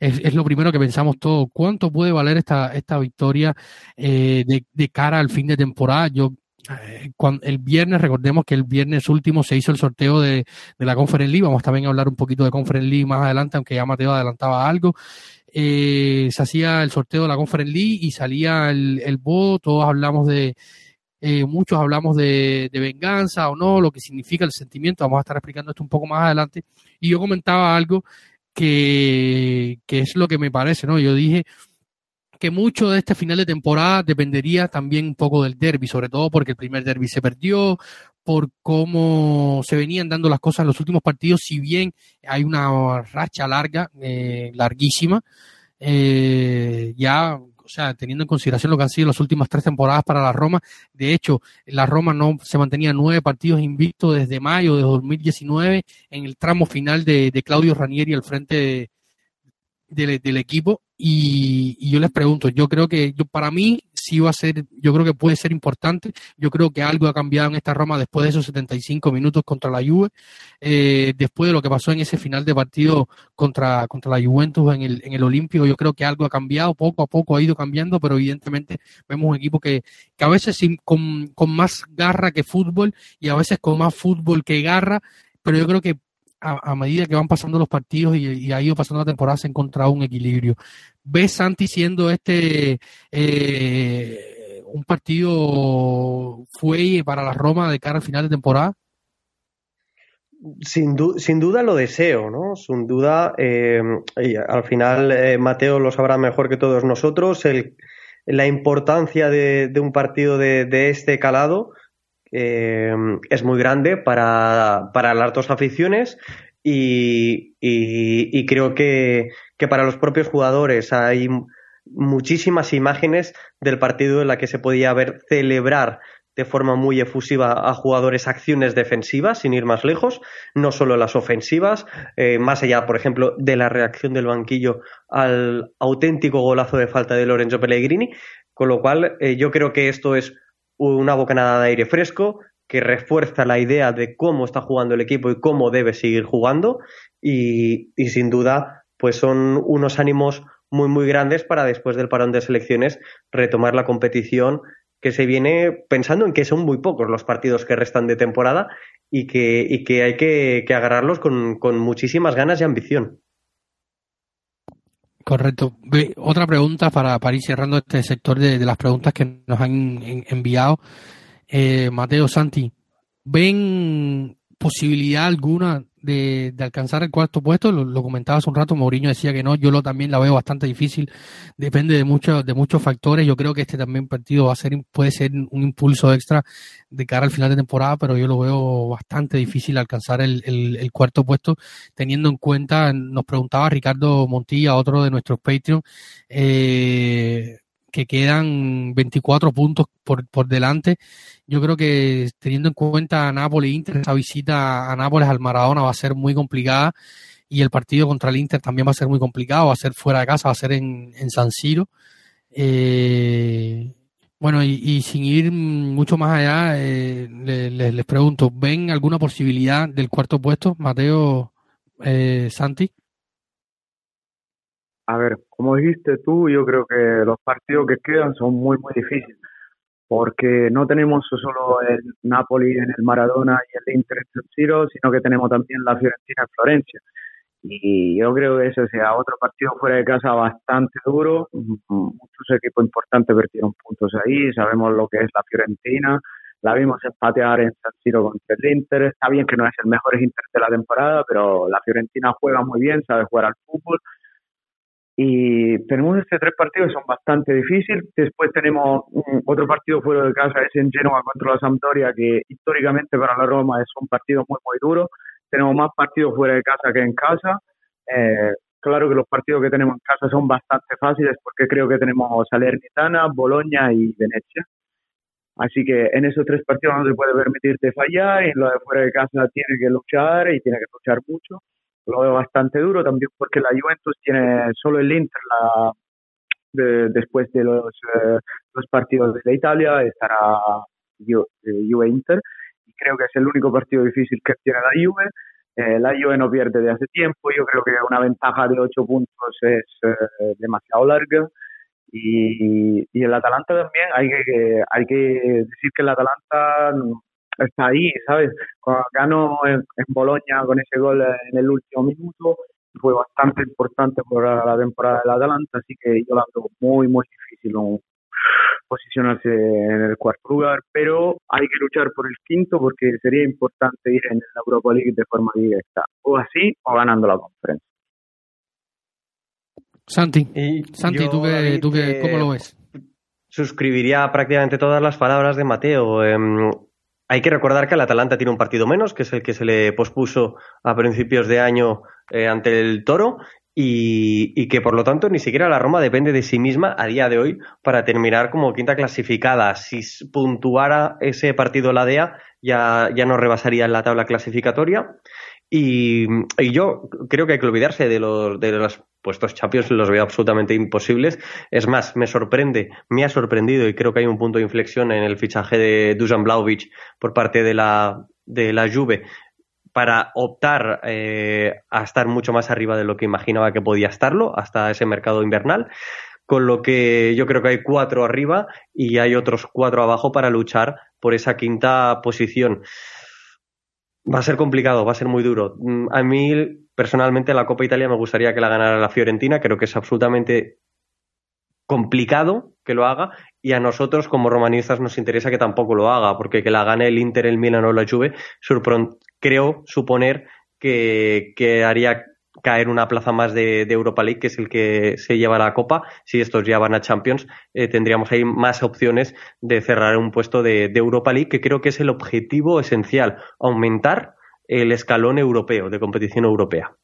es, es, lo primero que pensamos todos. ¿Cuánto puede valer esta, esta victoria eh, de cara al fin de temporada? Yo eh, el viernes, recordemos que el viernes último se hizo el sorteo de, la Conference League, vamos también a hablar un poquito de Conference League más adelante, aunque ya Mateo adelantaba algo. Eh, se hacía el sorteo de la Conference League y salía el, el voto, todos hablamos de, eh, muchos hablamos de, de, venganza o no, lo que significa el sentimiento, vamos a estar explicando esto un poco más adelante. Y yo comentaba algo que, que es lo que me parece, ¿no? Yo dije, que mucho de este final de temporada dependería también un poco del derby, sobre todo porque el primer derby se perdió, por cómo se venían dando las cosas en los últimos partidos, si bien hay una racha larga, eh, larguísima, eh, ya, o sea, teniendo en consideración lo que han sido las últimas tres temporadas para la Roma, de hecho, la Roma no se mantenía nueve partidos invictos desde mayo de 2019 en el tramo final de, de Claudio Ranieri al frente del, del equipo y, yo les pregunto, yo creo que yo, para mí sí va a ser, yo creo que puede ser importante, yo creo que algo ha cambiado en esta Roma después de esos 75 minutos contra la Juve, eh, después de lo que pasó en ese final de partido contra, contra la Juventus en el, en el Olímpico, yo creo que algo ha cambiado, poco a poco ha ido cambiando, pero evidentemente vemos un equipo que, que a veces con, con más garra que fútbol y a veces con más fútbol que garra, pero yo creo que a, medida que van pasando los partidos y, ha ido pasando la temporada, se ha encontrado un equilibrio. ¿Ves Santi siendo este eh, un partido fue para la Roma de cara al final de temporada? Sin, sin duda lo deseo, ¿no? Sin duda, eh, al final eh, Mateo lo sabrá mejor que todos nosotros, la importancia de, un partido de, de este calado eh, es muy grande para, para las dos aficiones y, y, creo que, que, para los propios jugadores hay muchísimas imágenes del partido en la que se podía ver celebrar de forma muy efusiva a jugadores acciones defensivas, sin ir más lejos, no solo las ofensivas, eh, más allá, por ejemplo, de la reacción del banquillo al auténtico golazo de falta de Lorenzo Pellegrini, con lo cual eh, yo creo que esto es una bocanada de aire fresco que refuerza la idea de cómo está jugando el equipo y cómo debe seguir jugando y, sin duda pues son unos ánimos muy muy grandes para después del parón de selecciones retomar la competición que se viene pensando en que son muy pocos los partidos que restan de temporada y que, y que hay que, agarrarlos con, muchísimas ganas y ambición. Correcto. Otra pregunta para, para ir cerrando este sector de, las preguntas que nos han enviado. Eh, Mateo Santi, ¿ven posibilidad alguna de, alcanzar el cuarto puesto, lo, comentaba hace un rato, Mourinho decía que no, yo lo también la veo bastante difícil, depende de muchos, de muchos factores, yo creo que este también partido va a ser, puede ser un impulso extra de cara al final de temporada, pero yo lo veo bastante difícil alcanzar el, el, cuarto puesto, teniendo en cuenta, nos preguntaba Ricardo Montilla, otro de nuestros Patreon, eh, que quedan 24 puntos por, por delante. Yo creo que teniendo en cuenta a Nápoles Inter, esa visita a Nápoles al Maradona va a ser muy complicada y el partido contra el Inter también va a ser muy complicado, va a ser fuera de casa, va a ser en, en San Siro. Eh, bueno, y, sin ir mucho más allá, eh, les, pregunto, ¿ven alguna posibilidad del cuarto puesto, Mateo eh, Santi? A ver, como dijiste tú, yo creo que los partidos que quedan son muy, muy difíciles, porque no tenemos solo el Napoli en el Maradona y el Inter en Siro, sino que tenemos también la Fiorentina en Florencia. Y yo creo que ese sea otro partido fuera de casa bastante duro. Muchos equipos importantes perdieron puntos ahí. Sabemos lo que es la Fiorentina. La vimos empatear en San Siro contra el Inter. Está bien que no es el mejor Inter de la temporada, pero la Fiorentina juega muy bien, sabe jugar al fútbol. Y tenemos este tres partidos, son bastante difíciles. Después tenemos otro partido fuera de casa, es en Genoa contra la Sampdoria, que históricamente para la Roma es un partido muy, muy duro tenemos más partidos fuera de casa que en casa. Eh, claro que los partidos que tenemos en casa son bastante fáciles porque creo que tenemos Salernitana, Boloña y Venecia. Así que en esos tres partidos no se puede permitirte fallar y lo de fuera de casa tiene que luchar y tiene que luchar mucho. Lo veo bastante duro también porque la Juventus tiene solo el Inter la, después de los, eh, los partidos de la Italia, estará Juve Inter creo que es el único partido difícil que tiene la Juve. Eh, la Juve no pierde de hace tiempo, yo creo que una ventaja de 8 puntos es eh, demasiado larga. Y, y el Atalanta también, hay que, hay que decir que el Atalanta está ahí, ¿sabes? Cuando ganó en, en Boloña con ese gol en el último minuto, fue bastante importante para la temporada del Atalanta, así que yo la veo muy, muy difícil un, posicionarse en el cuarto lugar, pero hay que luchar por el quinto porque sería importante ir en la Europa League de forma directa, o así o ganando la conferencia. Santi, Santi, ¿tú, qué, ¿tú qué, cómo lo ves? Suscribiría prácticamente todas las palabras de Mateo. Em, hay que recordar que el Atalanta tiene un partido menos, que es el que se le pospuso a principios de año eh, ante el Toro, y, que por lo tanto ni siquiera la Roma depende de sí misma a día de hoy para terminar como quinta clasificada. Si puntuara ese partido la DEA, ya, ya no rebasaría en la tabla clasificatoria. Y, yo creo que hay que olvidarse de los, de los puestos Champions, los veo absolutamente imposibles. Es más, me sorprende, me ha sorprendido y creo que hay un punto de inflexión en el fichaje de Dusan Blaovic por parte de la, de la Juve para optar eh, a estar mucho más arriba de lo que imaginaba que podía estarlo hasta ese mercado invernal. Con lo que yo creo que hay cuatro arriba y hay otros cuatro abajo para luchar por esa quinta posición. Va a ser complicado, va a ser muy duro. Mm, a mí, personalmente, la Copa Italia me gustaría que la ganara la Fiorentina. Creo que es absolutamente complicado que lo haga y a nosotros como romanistas nos interesa que tampoco lo haga porque que la gane el Inter, el Milan o la Juve creo suponer que, haría caer una plaza más de, Europa League, que es el que se lleva la Copa. Si estos ya van a Champions, eh, tendríamos ahí más opciones de cerrar un puesto de, Europa League, que creo que es el objetivo esencial, aumentar el escalón europeo, de competición europea.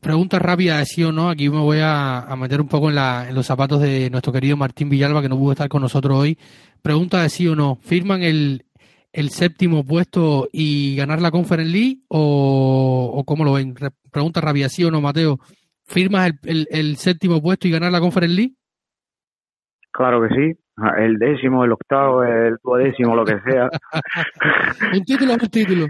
Pregunta rápida sí o no. Aquí me voy a, meter un poco en, la, en, los zapatos de nuestro querido Martín Villalba, que no pudo estar con nosotros hoy. Pregunta de sí o no. ¿Firman el, el séptimo puesto y ganar la Conference League? ¿O, o cómo lo ven? Pregunta rápida, sí o no, Mateo. ¿Firmas el, el, séptimo puesto y ganar la Conference League? Claro que sí. El décimo, el octavo, el duodécimo, lo que sea. un título un título.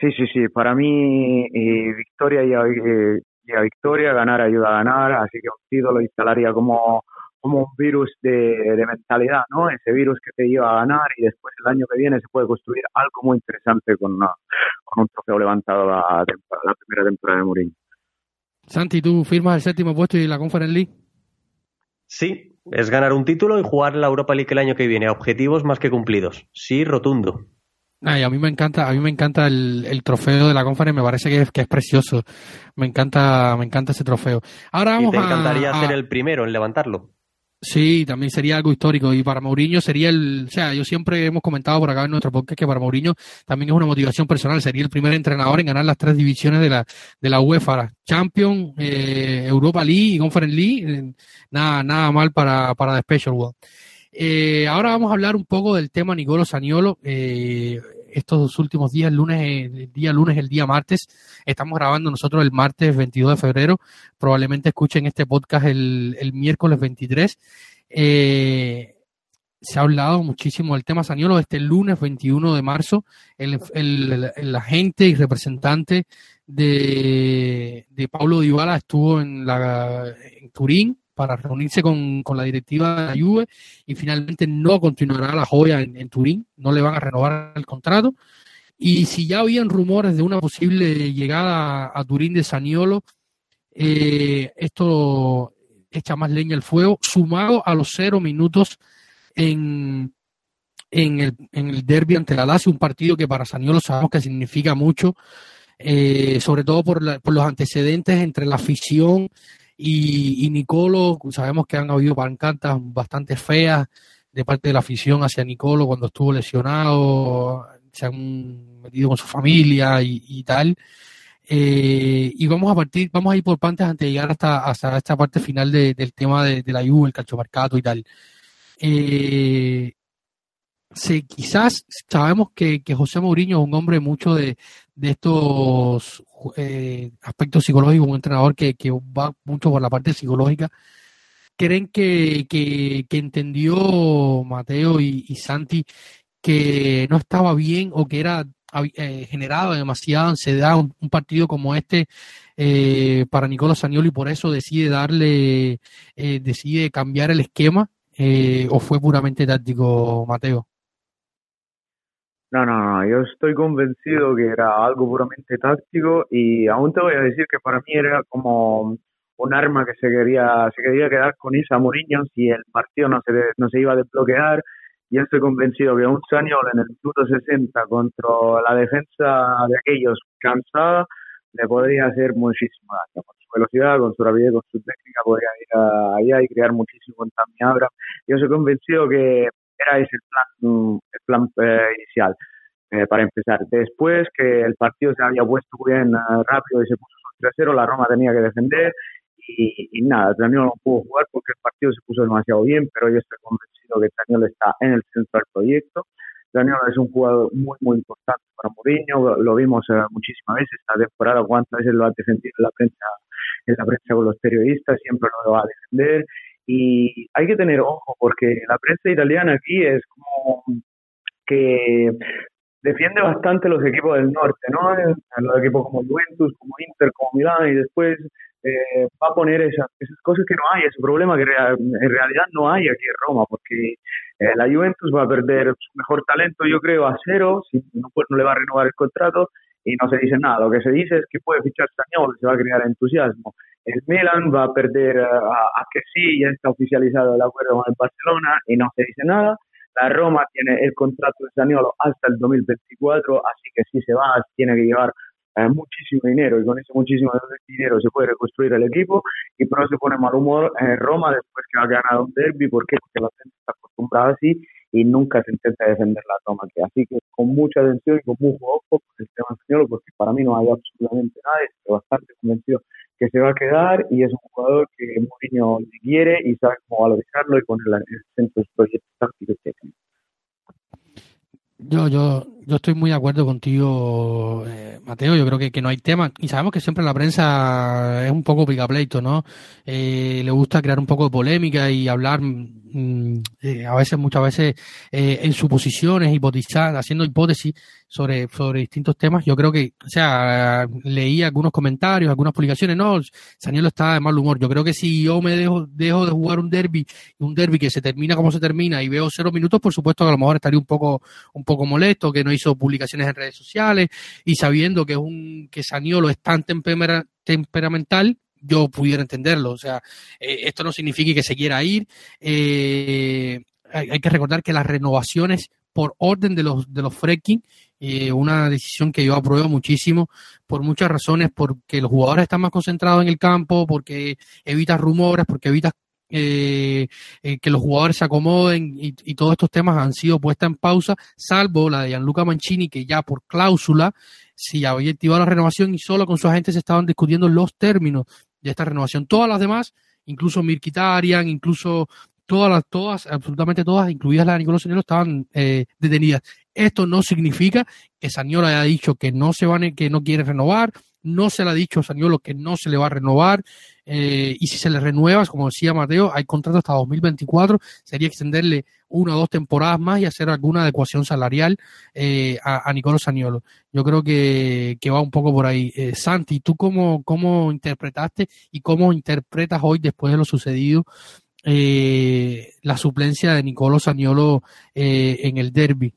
Sí, sí, sí. Para mí, eh, victoria y eh, victoria, ganar ayuda a ganar, así que un título instalaría como, como un virus de, mentalidad, ¿no? Ese virus que te lleva a ganar y después el año que viene se puede construir algo muy interesante con, con un trofeo levantado la, la primera temporada de Mourinho. Santi, ¿tú firmas el séptimo puesto y la Conference League? Sí, es ganar un título y jugar la Europa League el año que viene. Objetivos más que cumplidos. Sí, rotundo a mí me encanta, a mí me encanta el, trofeo de la conferencia, me parece que es, que es precioso. Me encanta, me encanta ese trofeo. Ahora vamos ¿Y te encantaría ser el primero en levantarlo? Sí, también sería algo histórico y para Mourinho sería el, o sea, yo siempre hemos comentado por acá en nuestro podcast que para Mourinho también es una motivación personal, sería el primer entrenador en ganar las tres divisiones de la de la UEFA, Champions, eh, Europa League y Conference League, eh, nada nada mal para para The Special World. Eh, ahora vamos a hablar un poco del tema Nicolo Saniolo. Eh, estos dos últimos días, lunes, el día lunes, el día martes. Estamos grabando nosotros el martes 22 de febrero. Probablemente escuchen este podcast el, el miércoles 23. Eh, se ha hablado muchísimo del tema Saniolo. Este lunes 21 de marzo, el, el, el agente y representante de, de Paulo Dybala estuvo en, la, en Turín para reunirse con, con, la directiva de la Juve y finalmente no continuará la joya en, Turín, no le van a renovar el contrato. Y si ya habían rumores de una posible llegada a, a Turín de Saniolo, eh, esto echa más leña al fuego, sumado a los cero minutos en, en, el, en el derby ante la Lazio, un partido que para Saniolo sabemos que significa mucho, eh, sobre todo por, la, por los antecedentes entre la afición y, y Nicolo, sabemos que han habido pancartas bastante feas de parte de la afición hacia Nicolo cuando estuvo lesionado, se han metido con su familia y, tal. Eh, y vamos a partir, vamos a ir por partes antes de llegar hasta, hasta esta parte final de, del tema de, la Juve, el calchomarcato y tal. Eh, sí, quizás sabemos que, que, José Mourinho es un hombre mucho de, de estos eh, aspectos psicológicos, un entrenador que, que, va mucho por la parte psicológica. ¿Creen que, que, entendió Mateo y, Santi que no estaba bien o que era eh, generado demasiada ansiedad un, partido como este eh, para Nicolás Saniolo y por eso decide darle, eh, decide cambiar el esquema eh, o fue puramente táctico, Mateo? No, no, no, yo estoy convencido que era algo puramente táctico y aún te voy a decir que para mí era como un arma que se quería, se quería quedar con Isa Mourinho si el partido no se, no se iba a desbloquear. Y estoy convencido que un Saniol en el minuto 60 contra la defensa de aquellos cansada le podría hacer muchísimo daño. Con su velocidad, con su rapidez, con su técnica, podría ir allá y crear muchísimo en Tamiabra. Yo estoy convencido que era ese el plan, el plan eh, inicial. Eh, para empezar, después que el partido se había puesto bien uh, rápido y se puso 3-0, la Roma tenía que defender y, y nada, Daniel no pudo jugar porque el partido se puso demasiado bien, pero yo estoy convencido que Daniel está en el centro del proyecto. Daniel es un jugador muy, muy importante para Mourinho, lo vimos uh, muchísimas veces esta temporada, cuántas veces lo ha defendido en la prensa, en la prensa con los periodistas, siempre lo va a defender y hay que tener ojo porque la prensa italiana aquí es como que defiende bastante los equipos del norte, ¿no? Los equipos como Juventus, como Inter, como Milán, y después eh, va a poner esas, esas cosas que no hay, ese problema que en realidad no hay aquí en Roma, porque eh, la Juventus va a perder su mejor talento, yo creo, a cero, si no, pues no le va a renovar el contrato, y no se dice nada. Lo que se dice es que puede fichar español, se va a crear entusiasmo. El Milan va a perder a, a que sí, ya está oficializado el acuerdo con el Barcelona, y no se dice nada la Roma tiene el contrato de Zaniolo hasta el 2024, así que si se va, tiene que llevar eh, muchísimo dinero y con ese muchísimo dinero se puede reconstruir el equipo y pero se pone mal humor en Roma después que ha ganado un derby, ¿por qué? Porque la gente está acostumbrada así y nunca se intenta defender la Roma. Así que con mucha atención y con mucho ojo con el tema español, porque para mí no hay absolutamente nada, estoy bastante convencido que se va a quedar y es un jugador que Mourinho quiere y sabe cómo valorizarlo y ponerlo en el centro de su proyecto táctico y. Yo, yo, yo estoy muy de acuerdo contigo, eh, Mateo. Yo creo que, que no hay tema. Y sabemos que siempre la prensa es un poco picapleito, ¿no? Eh, le gusta crear un poco de polémica y hablar mm, eh, a veces, muchas veces, eh, en suposiciones, hipotizar, haciendo hipótesis sobre, sobre distintos temas. Yo creo que, o sea, leí algunos comentarios, algunas publicaciones. No, Sanielo está de mal humor. Yo creo que si yo me dejo, dejo de jugar un derby, un derby que se termina como se termina y veo cero minutos, por supuesto que a lo mejor estaría un poco, un poco molesto, que no hizo publicaciones en redes sociales y sabiendo que es un, que Saniolo es tan tempera, temperamental, yo pudiera entenderlo. O sea, eh, esto no significa que se quiera ir. Eh, hay, que recordar que las renovaciones por orden de los, de los fracking, eh, una decisión que yo apruebo muchísimo por muchas razones, porque los jugadores están más concentrados en el campo, porque evitas rumores, porque evitas eh, eh, que los jugadores se acomoden y, todos estos temas han sido puestas en pausa, salvo la de Gianluca Mancini, que ya por cláusula si había activado la renovación y solo con sus agentes estaban discutiendo los términos de esta renovación. Todas las demás, incluso Mirkitarian, incluso todas las, todas, absolutamente todas, incluidas la de Nicolás Saniolo, estaban eh, detenidas. Esto no significa que Saniolo haya dicho que no se van, que no quiere renovar, no se le ha dicho a Saniolo que no se le va a renovar, eh, y si se le renueva, como decía Mateo, hay contrato hasta 2024, sería extenderle una o dos temporadas más y hacer alguna adecuación salarial eh, a, a Nicolás Saniolo. Yo creo que, que, va un poco por ahí. Eh, Santi, ¿tú cómo, cómo interpretaste y cómo interpretas hoy, después de lo sucedido, eh, la suplencia de Nicolás Saniolo en el derby?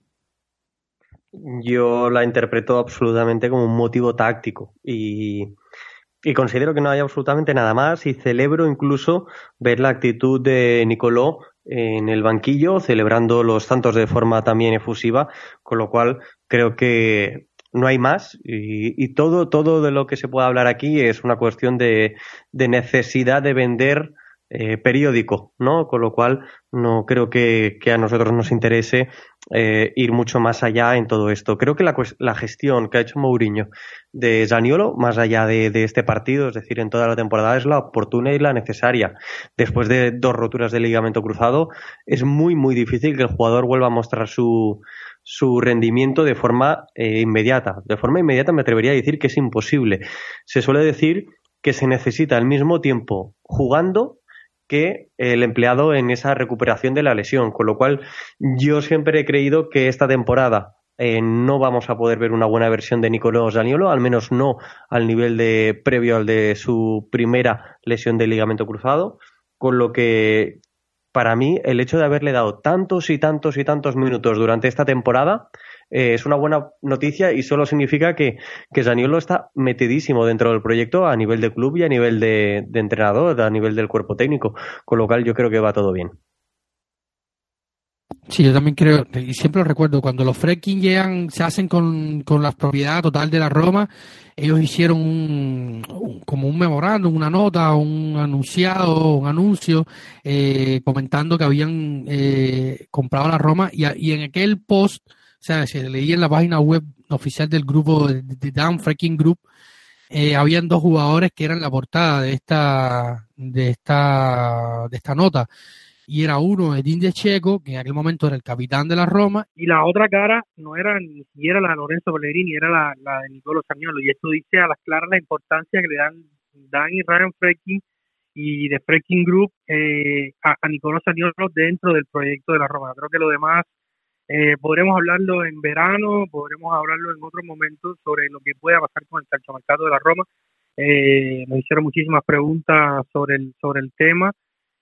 Yo la interpreto absolutamente como un motivo táctico y, y, considero que no hay absolutamente nada más y celebro incluso ver la actitud de Nicoló en el banquillo celebrando los tantos de forma también efusiva, con lo cual creo que no hay más y, y todo, todo de lo que se puede hablar aquí es una cuestión de, de necesidad de vender eh, periódico, ¿no? Con lo cual no creo que, que a nosotros nos interese eh, ir mucho más allá en todo esto. Creo que la, la gestión que ha hecho Mourinho de Zaniolo, más allá de, este partido, es decir, en toda la temporada, es la oportuna y la necesaria. Después de dos roturas de ligamento cruzado, es muy, muy difícil que el jugador vuelva a mostrar su, su rendimiento de forma eh, inmediata. De forma inmediata me atrevería a decir que es imposible. Se suele decir que se necesita al mismo tiempo jugando que el empleado en esa recuperación de la lesión, con lo cual yo siempre he creído que esta temporada eh, no vamos a poder ver una buena versión de Nicolás Daniolo, al menos no al nivel de previo al de su primera lesión de ligamento cruzado, con lo que para mí el hecho de haberle dado tantos y tantos y tantos minutos durante esta temporada eh, es una buena noticia y solo significa que, que Zaniolo está metidísimo dentro del proyecto a nivel de club y a nivel de, entrenador, a nivel del cuerpo técnico, con lo cual yo creo que va todo bien. Sí, yo también creo, y siempre lo recuerdo, cuando los Fredkin llegan, se hacen con, con la propiedad total de la Roma, ellos hicieron un, como un memorándum, una nota, un anunciado, un anuncio, eh, comentando que habían eh, comprado la Roma, y en aquel post, o sea, se leía en la página web oficial del grupo de, de Dan Freaking Group, eh, habían dos jugadores que eran la portada de esta, de esta, de esta nota y era uno Edín de Checo, que en aquel momento era el capitán de la Roma. Y la otra cara no era ni siquiera la de Lorenzo Pellegrini, era la, la de Nicolo Saniolo. Y esto dice a las claras la importancia que le dan Dan y Ryan Freaking y de Freaking Group eh, a, a Nicolo Saniolo dentro del proyecto de la Roma. Creo que lo demás eh, podremos hablarlo en verano, podremos hablarlo en otro momento sobre lo que pueda pasar con el calchomercado de la Roma. Eh, nos hicieron muchísimas preguntas sobre el, sobre el tema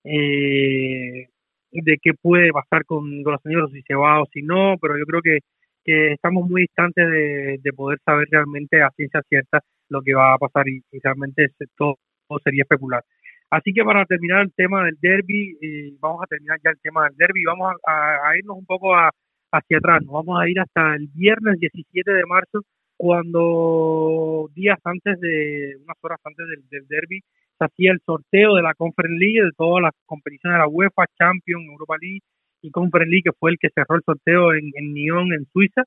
eh, de qué puede pasar con, con los señores, si se va o si no, pero yo creo que, que estamos muy distantes de, de, poder saber realmente a ciencia cierta lo que va a pasar y, realmente todo, todo, sería especular. Así que para terminar el tema del derby, eh, vamos a terminar ya el tema del derby, vamos a, a irnos un poco a, hacia atrás, nos vamos a ir hasta el viernes 17 de marzo, cuando días antes de, unas horas antes del, del derby, se hacía el sorteo de la Conference League, de todas las competiciones de la UEFA, Champions, Europa League y Conference League, que fue el que cerró el sorteo en, en Nyon, en Suiza.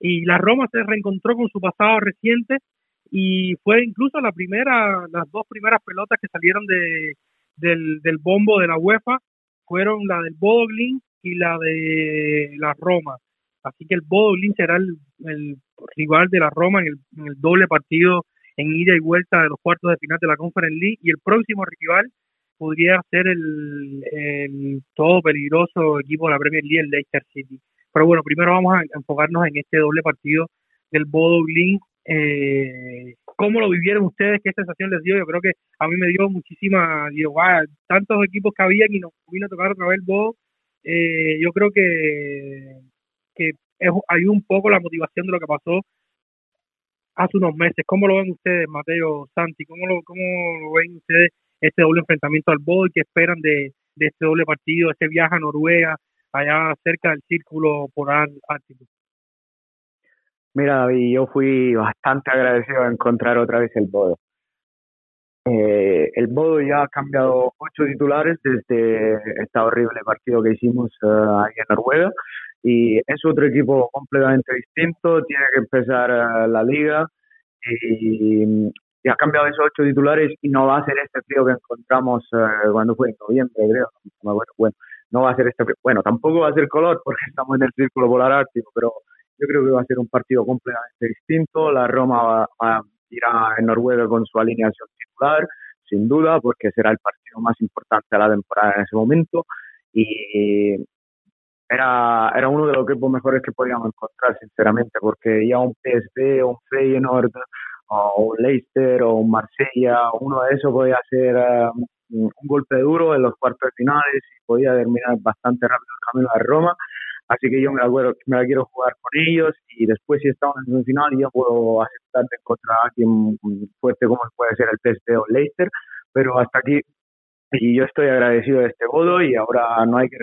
Y la Roma se reencontró con su pasado reciente y fue incluso la primera, las dos primeras pelotas que salieron de, del, del bombo de la UEFA fueron la del Bodoglin y la de la Roma. Así que el Bodoglin será el, rival de la Roma en el, doble partido en ida y vuelta de los cuartos de final de la Conference League y el próximo rival podría ser el, todo peligroso equipo de la Premier League, el Leicester City. Pero bueno, primero vamos a enfocarnos en este doble partido del Bodo Glin. Eh, ¿Cómo lo vivieron ustedes? ¿Qué sensación les dio? Yo creo que a mí me dio muchísima, digo, wow, tantos equipos que había y nos vino a tocar otra vez el Bodo. Eh, yo creo que, que es, hay un poco la motivación de lo que pasó hace unos meses. ¿Cómo lo ven ustedes, Mateo, Santi? ¿Cómo lo, cómo lo ven ustedes este doble enfrentamiento al Boy? ¿Qué esperan de, de este doble partido, este viaje a Noruega, allá cerca del círculo polar ártico? Mira, David, yo fui bastante agradecido de encontrar otra vez el Bodo. Eh, el Bodo ya ha cambiado ocho titulares desde este horrible partido que hicimos eh, ahí en Noruega. Y es otro equipo completamente distinto, tiene que empezar eh, la liga. Y, ha cambiado esos ocho titulares y no va a ser este frío que encontramos cuando fue en noviembre, creo, bueno, no va a ser este bueno, tampoco va a ser color porque estamos en el círculo polar ártico, pero yo creo que va a ser un partido completamente distinto, la Roma va, va a ir en Noruega con su alineación sin duda, porque será el partido más importante de la temporada en ese momento. Y era, era uno de los equipos mejores que podíamos encontrar, sinceramente, porque ya un PSV, un Feyenoord, o un Leicester, o un Marsella, uno de esos podía hacer um, un golpe duro en los cuartos finales y podía terminar bastante rápido el camino a Roma. Así que yo me la, me la quiero jugar con ellos y después si estamos en el final yo puedo aceptar de encontrar a alguien fuerte como puede ser el o el Leicester, pero hasta aquí y yo estoy agradecido de este bodo y ahora no hay que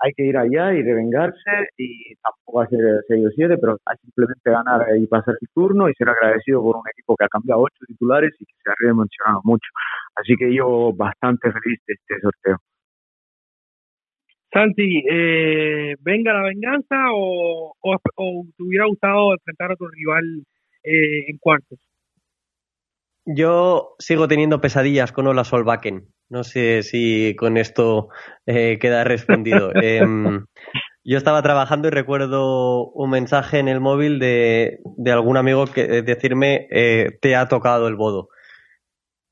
hay que ir allá y revengarse y tampoco hacer el 6 o 7, pero hay simplemente ganar y pasar el turno y ser agradecido por un equipo que ha cambiado ocho titulares y que se ha redimensionado mucho. Así que yo bastante feliz de este sorteo. Santi, eh, ¿venga la venganza o, o, te hubiera gustado enfrentar a tu rival eh, en cuartos? Yo sigo teniendo pesadillas con Ola Solbakken. No sé si con esto eh, queda respondido. Em, yo estaba trabajando y recuerdo un mensaje en el móvil de, de algún amigo que decirme te ha tocado el bodo.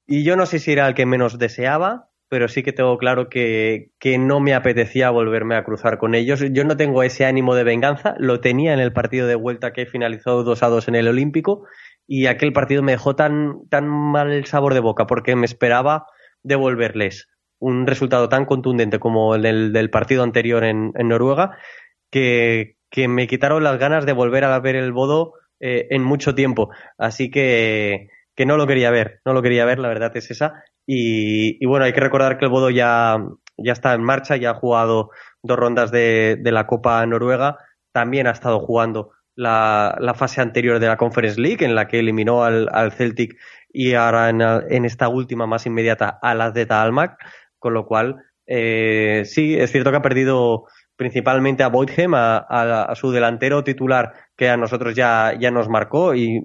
Y yo no sé si era el que menos deseaba pero sí que tengo claro que, no me apetecía volverme a cruzar con ellos. Yo no tengo ese ánimo de venganza, lo tenía en el partido de vuelta que finalizó 2 a 2 en el Olímpico y aquel partido me dejó tan, tan mal sabor de boca porque me esperaba devolverles un resultado tan contundente como el del, partido anterior en, Noruega que, me quitaron las ganas de volver a ver el bodo eh, en mucho tiempo. Así que, que no lo quería ver, no lo quería ver, la verdad es esa. Y, bueno, hay que recordar que el Bodo ya, ya está en marcha, ya ha jugado dos rondas de, la Copa Noruega, también ha estado jugando la, fase anterior de la Conference League, en la que eliminó al, Celtic y ahora en, esta última más inmediata al de Almac, con lo cual eh, sí, es cierto que ha perdido principalmente a Boydhem, a, a, su delantero titular, que a nosotros ya, ya nos marcó y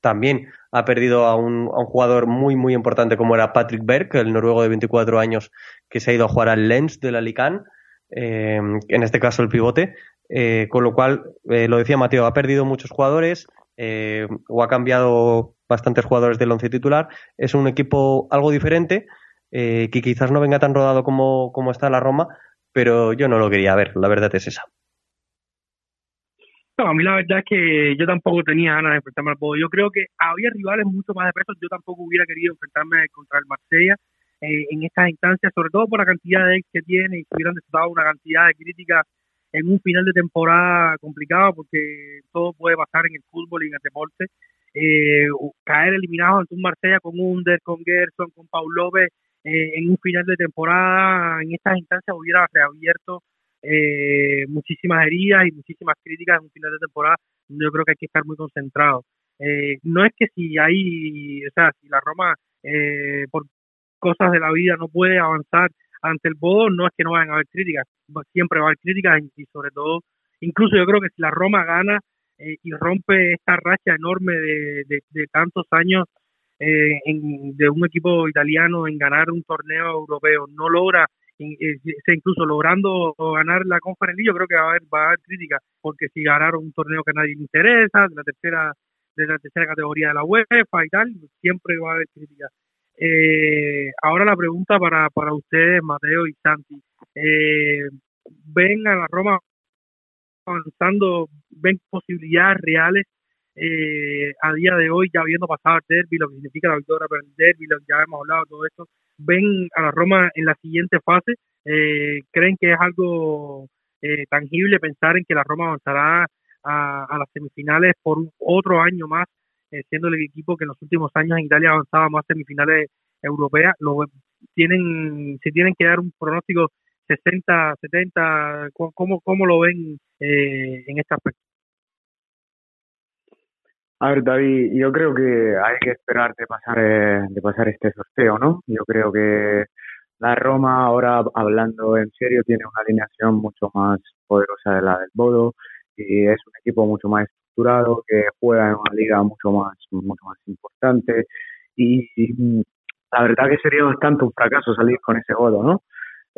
también ha perdido a un, a un, jugador muy, muy importante como era Patrick Berg, el noruego de 24 años que se ha ido a jugar al Lens del Alicante, eh, en este caso el pivote, eh, con lo cual, eh, lo decía Mateo, ha perdido muchos jugadores o ha cambiado bastantes jugadores del once titular. Es un equipo algo diferente, que quizás no venga tan rodado como, como está la Roma, pero yo no lo quería ver, la verdad es esa. A mí la verdad es que yo tampoco tenía ganas de enfrentarme al Bodo. Yo creo que había rivales mucho más de. Yo tampoco hubiera querido enfrentarme contra el Marsella eh, en estas instancias, sobre todo por la cantidad de ex que tiene y que hubieran desatado una cantidad de críticas en un final de temporada complicado porque todo puede pasar en el fútbol y en el deporte. Eh, caer eliminado ante un Marsella con Under, con Gerson, con Paul López eh, en un final de temporada, en estas instancias hubiera reabierto eh, muchísimas heridas y muchísimas críticas en un final de temporada, yo creo que hay que estar muy concentrado. Eh, no es que si hay, o sea, si la Roma eh, por cosas de la vida no puede avanzar ante el Bodo, no es que no vayan a haber críticas, siempre va a haber críticas y sobre todo, incluso yo creo que si la Roma gana eh, y rompe esta racha enorme de, de, tantos años eh, en, de un equipo italiano en ganar un torneo europeo, no logra incluso logrando ganar la Conference yo creo que va a haber, va a haber crítica, porque si ganaron un torneo que a nadie le interesa, de la tercera de la tercera categoría de la UEFA y tal, siempre va a haber crítica. Eh, ahora la pregunta para, para ustedes, Mateo y Santi. Eh, ¿Ven a la Roma avanzando, ven posibilidades reales eh, a día de hoy, ya habiendo pasado el derby, lo que significa la victoria para el derby, ya hemos hablado todo esto, ven a la Roma en la siguiente fase? Eh, ¿Creen que es algo eh, tangible pensar en que la Roma avanzará a, las semifinales por otro año más, eh, siendo el equipo que en los últimos años en Italia avanzaba más semifinales europeas? Lo, tienen, si tienen que dar un pronóstico 60, 70, ¿cómo, cómo lo ven en este aspecto? A ver, David, yo creo que hay que esperar de pasar, eh, de pasar este sorteo, ¿no? Yo creo que la Roma, ahora hablando en serio, tiene una alineación mucho más poderosa de la del Bodo y es un equipo mucho más estructurado que juega en una liga mucho más, mucho más importante y, la verdad que sería bastante un fracaso salir con ese Bodo, ¿no?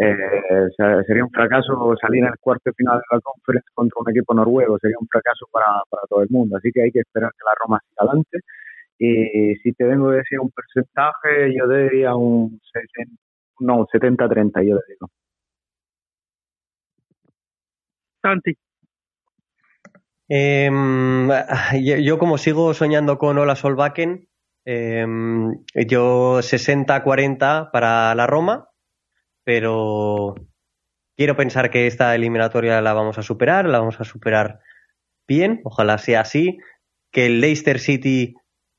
Eh, sería un fracaso salir en el cuarto final de la conferencia contra un equipo noruego, sería un fracaso para, para todo el mundo. Así que hay que esperar que la Roma siga adelante. Y si te vengo a decir un porcentaje, yo diría un 60, no, 70-30, yo le digo. Santi. Em, yo, como sigo soñando con Ola Solbakken, eh, yo 60-40 para la Roma, pero quiero pensar que esta eliminatoria la vamos a superar, la vamos a superar bien, ojalá sea así, que el Leicester City,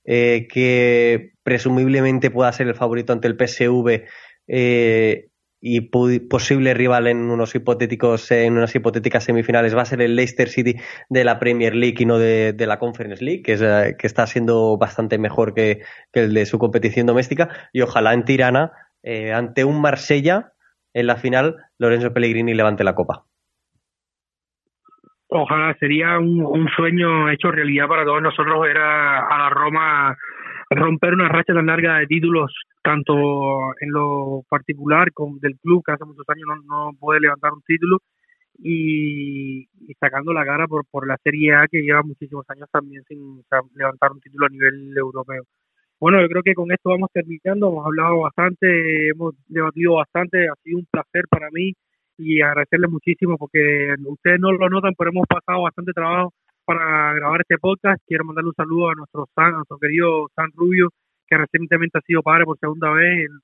eh, que presumiblemente pueda ser el favorito ante el PSV, eh, y posible rival en unos hipotéticos en unas hipotéticas semifinales va a ser el Leicester City de la Premier League y no de, la Conference League que, es, eh, que está siendo bastante mejor que, el de su competición doméstica y ojalá en Tirana eh, ante un Marsella en la final Lorenzo Pellegrini levante la copa ojalá sería un, un sueño hecho realidad para todos nosotros era a la Roma romper una racha tan larga de títulos, tanto en lo particular como del club, que hace muchos años no, no puede levantar un título, y, sacando la cara por, por la Serie A, que lleva muchísimos años también sin levantar un título a nivel europeo. Bueno, yo creo que con esto vamos terminando, hemos hablado bastante, hemos debatido bastante, ha sido un placer para mí y agradecerle muchísimo porque ustedes no lo notan, pero hemos pasado bastante trabajo para grabar este podcast. Quiero mandarle un saludo a nuestro San, a nuestro querido San Rubio, que recientemente ha sido padre por segunda vez, el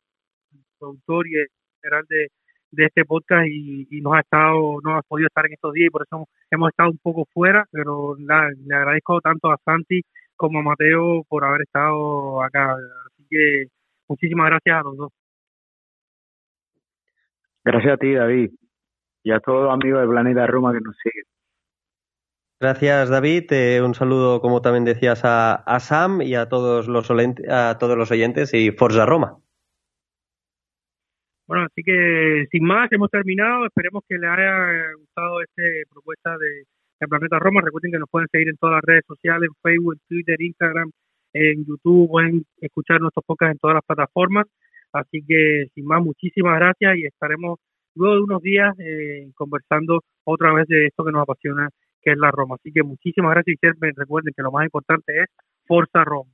productor y el general de, este podcast y, nos ha estado, no ha podido estar en estos días y por eso hemos estado un poco fuera, pero le agradezco tanto a Santi como a Mateo por haber estado acá. Así que muchísimas gracias a los dos. Gracias a ti, David, y a todos los amigos de Planeta Roma que nos siguen. Gracias, David. Eh, un saludo, como también decías, a, Sam y a todos los, a todos los oyentes y Forza Roma. Bueno, así que sin más, hemos terminado. Esperemos que les haya gustado esta propuesta de, Planeta Roma. Recuerden que nos pueden seguir en todas las redes sociales, en Facebook, Twitter, Instagram, en YouTube. Pueden escuchar nuestros podcasts en todas las plataformas. Así que sin más, muchísimas gracias y estaremos luego de unos días eh, conversando otra vez de esto que nos apasiona que es la Roma. Así que muchísimas gracias y siempre recuerden que lo más importante es Forza Roma.